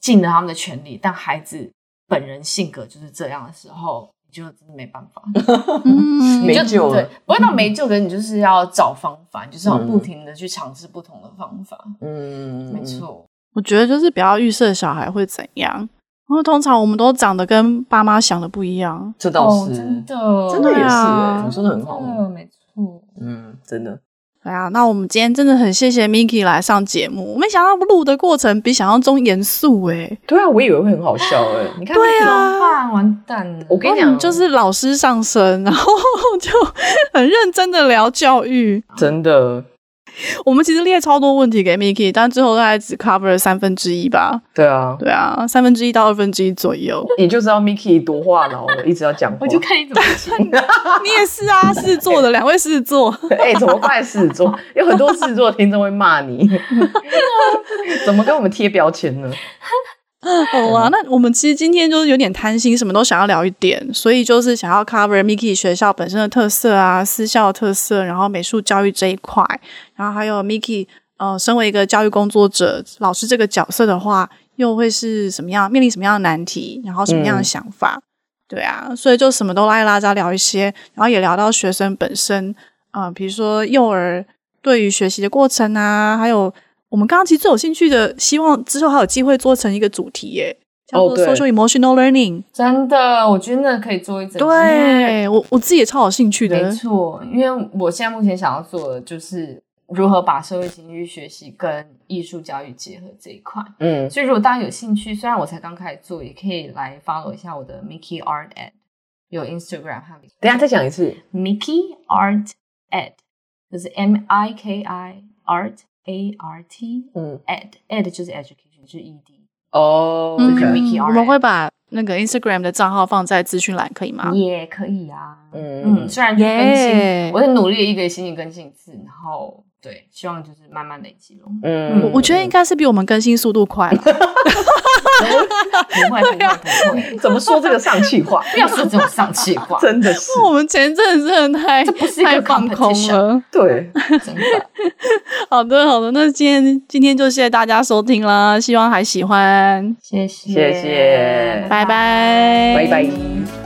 尽了他们的全力，但孩子本人性格就是这样的时候，你就真的没办法，嗯、没救了。对，不会到没救的，你就是要找方法，就是要不停的去尝试不同的方法。嗯，没错。我觉得就是不要预设小孩会怎样。因为通常我们都长得跟爸妈想的不一样，这倒是、哦、真的，真的也是、欸，啊、你说的很好，没错，嗯，真的。对啊，那我们今天真的很谢谢 Miki 来上节目。我没想到录的过程比想象中严肃诶。对啊，我以为会很好笑诶。你看，对啊，完蛋了！我跟你讲，就是老师上身，然后 就很认真的聊教育，真的。我们其实列超多问题给 Miki，但最后大概只 cover 了三分之一吧。对啊，对啊，三分之一到二分之一左右。你就知道 Miki 多话痨了，一直要讲话。我就看你怎么讲。你也是啊，狮子座的两位狮子座。哎、欸，怎么怪狮子座？有很多狮子座的听众会骂你。怎么跟我们贴标签呢？好啊，那我们其实今天就是有点贪心，什么都想要聊一点，所以就是想要 cover Miki 学校本身的特色啊，私校的特色，然后美术教育这一块，然后还有 Miki 呃，身为一个教育工作者、老师这个角色的话，又会是什么样，面临什么样的难题，然后什么样的想法？嗯、对啊，所以就什么都拉一拉杂聊一些，然后也聊到学生本身，啊、呃，比如说幼儿对于学习的过程啊，还有。我们刚刚其实最有兴趣的，希望之后还有机会做成一个主题耶，叫做 social emotional learning。真的，我觉得那可以做一整。对，我我自己也超有兴趣的。没错，因为我现在目前想要做的就是如何把社会情绪学习跟艺术教育结合这一块。嗯，所以如果大家有兴趣，虽然我才刚开始做，也可以来 follow 一下我的 Mickey Art Ed，有 Instagram 和。等下再讲一次，Mickey Art Ed，就是 M I K I Art。A R T，嗯，ed，ed 就是 education，就是 E D。哦，嗯，我们会把那个 Instagram 的账号放在资讯栏，可以吗？也可以啊，嗯。嗯，虽然就更新，我很努力一个星期更新一次，然后对，希望就是慢慢累积咯。嗯，我我觉得应该是比我们更新速度快了。不会不会不会，怎么说这个丧气话？不要说这种丧气话，真的是。我们前阵子真的太，这不是一个放空了。对，真的。好的好的，那今天今天就谢谢大家收听啦，希望还喜欢。谢谢谢谢，拜拜，拜拜。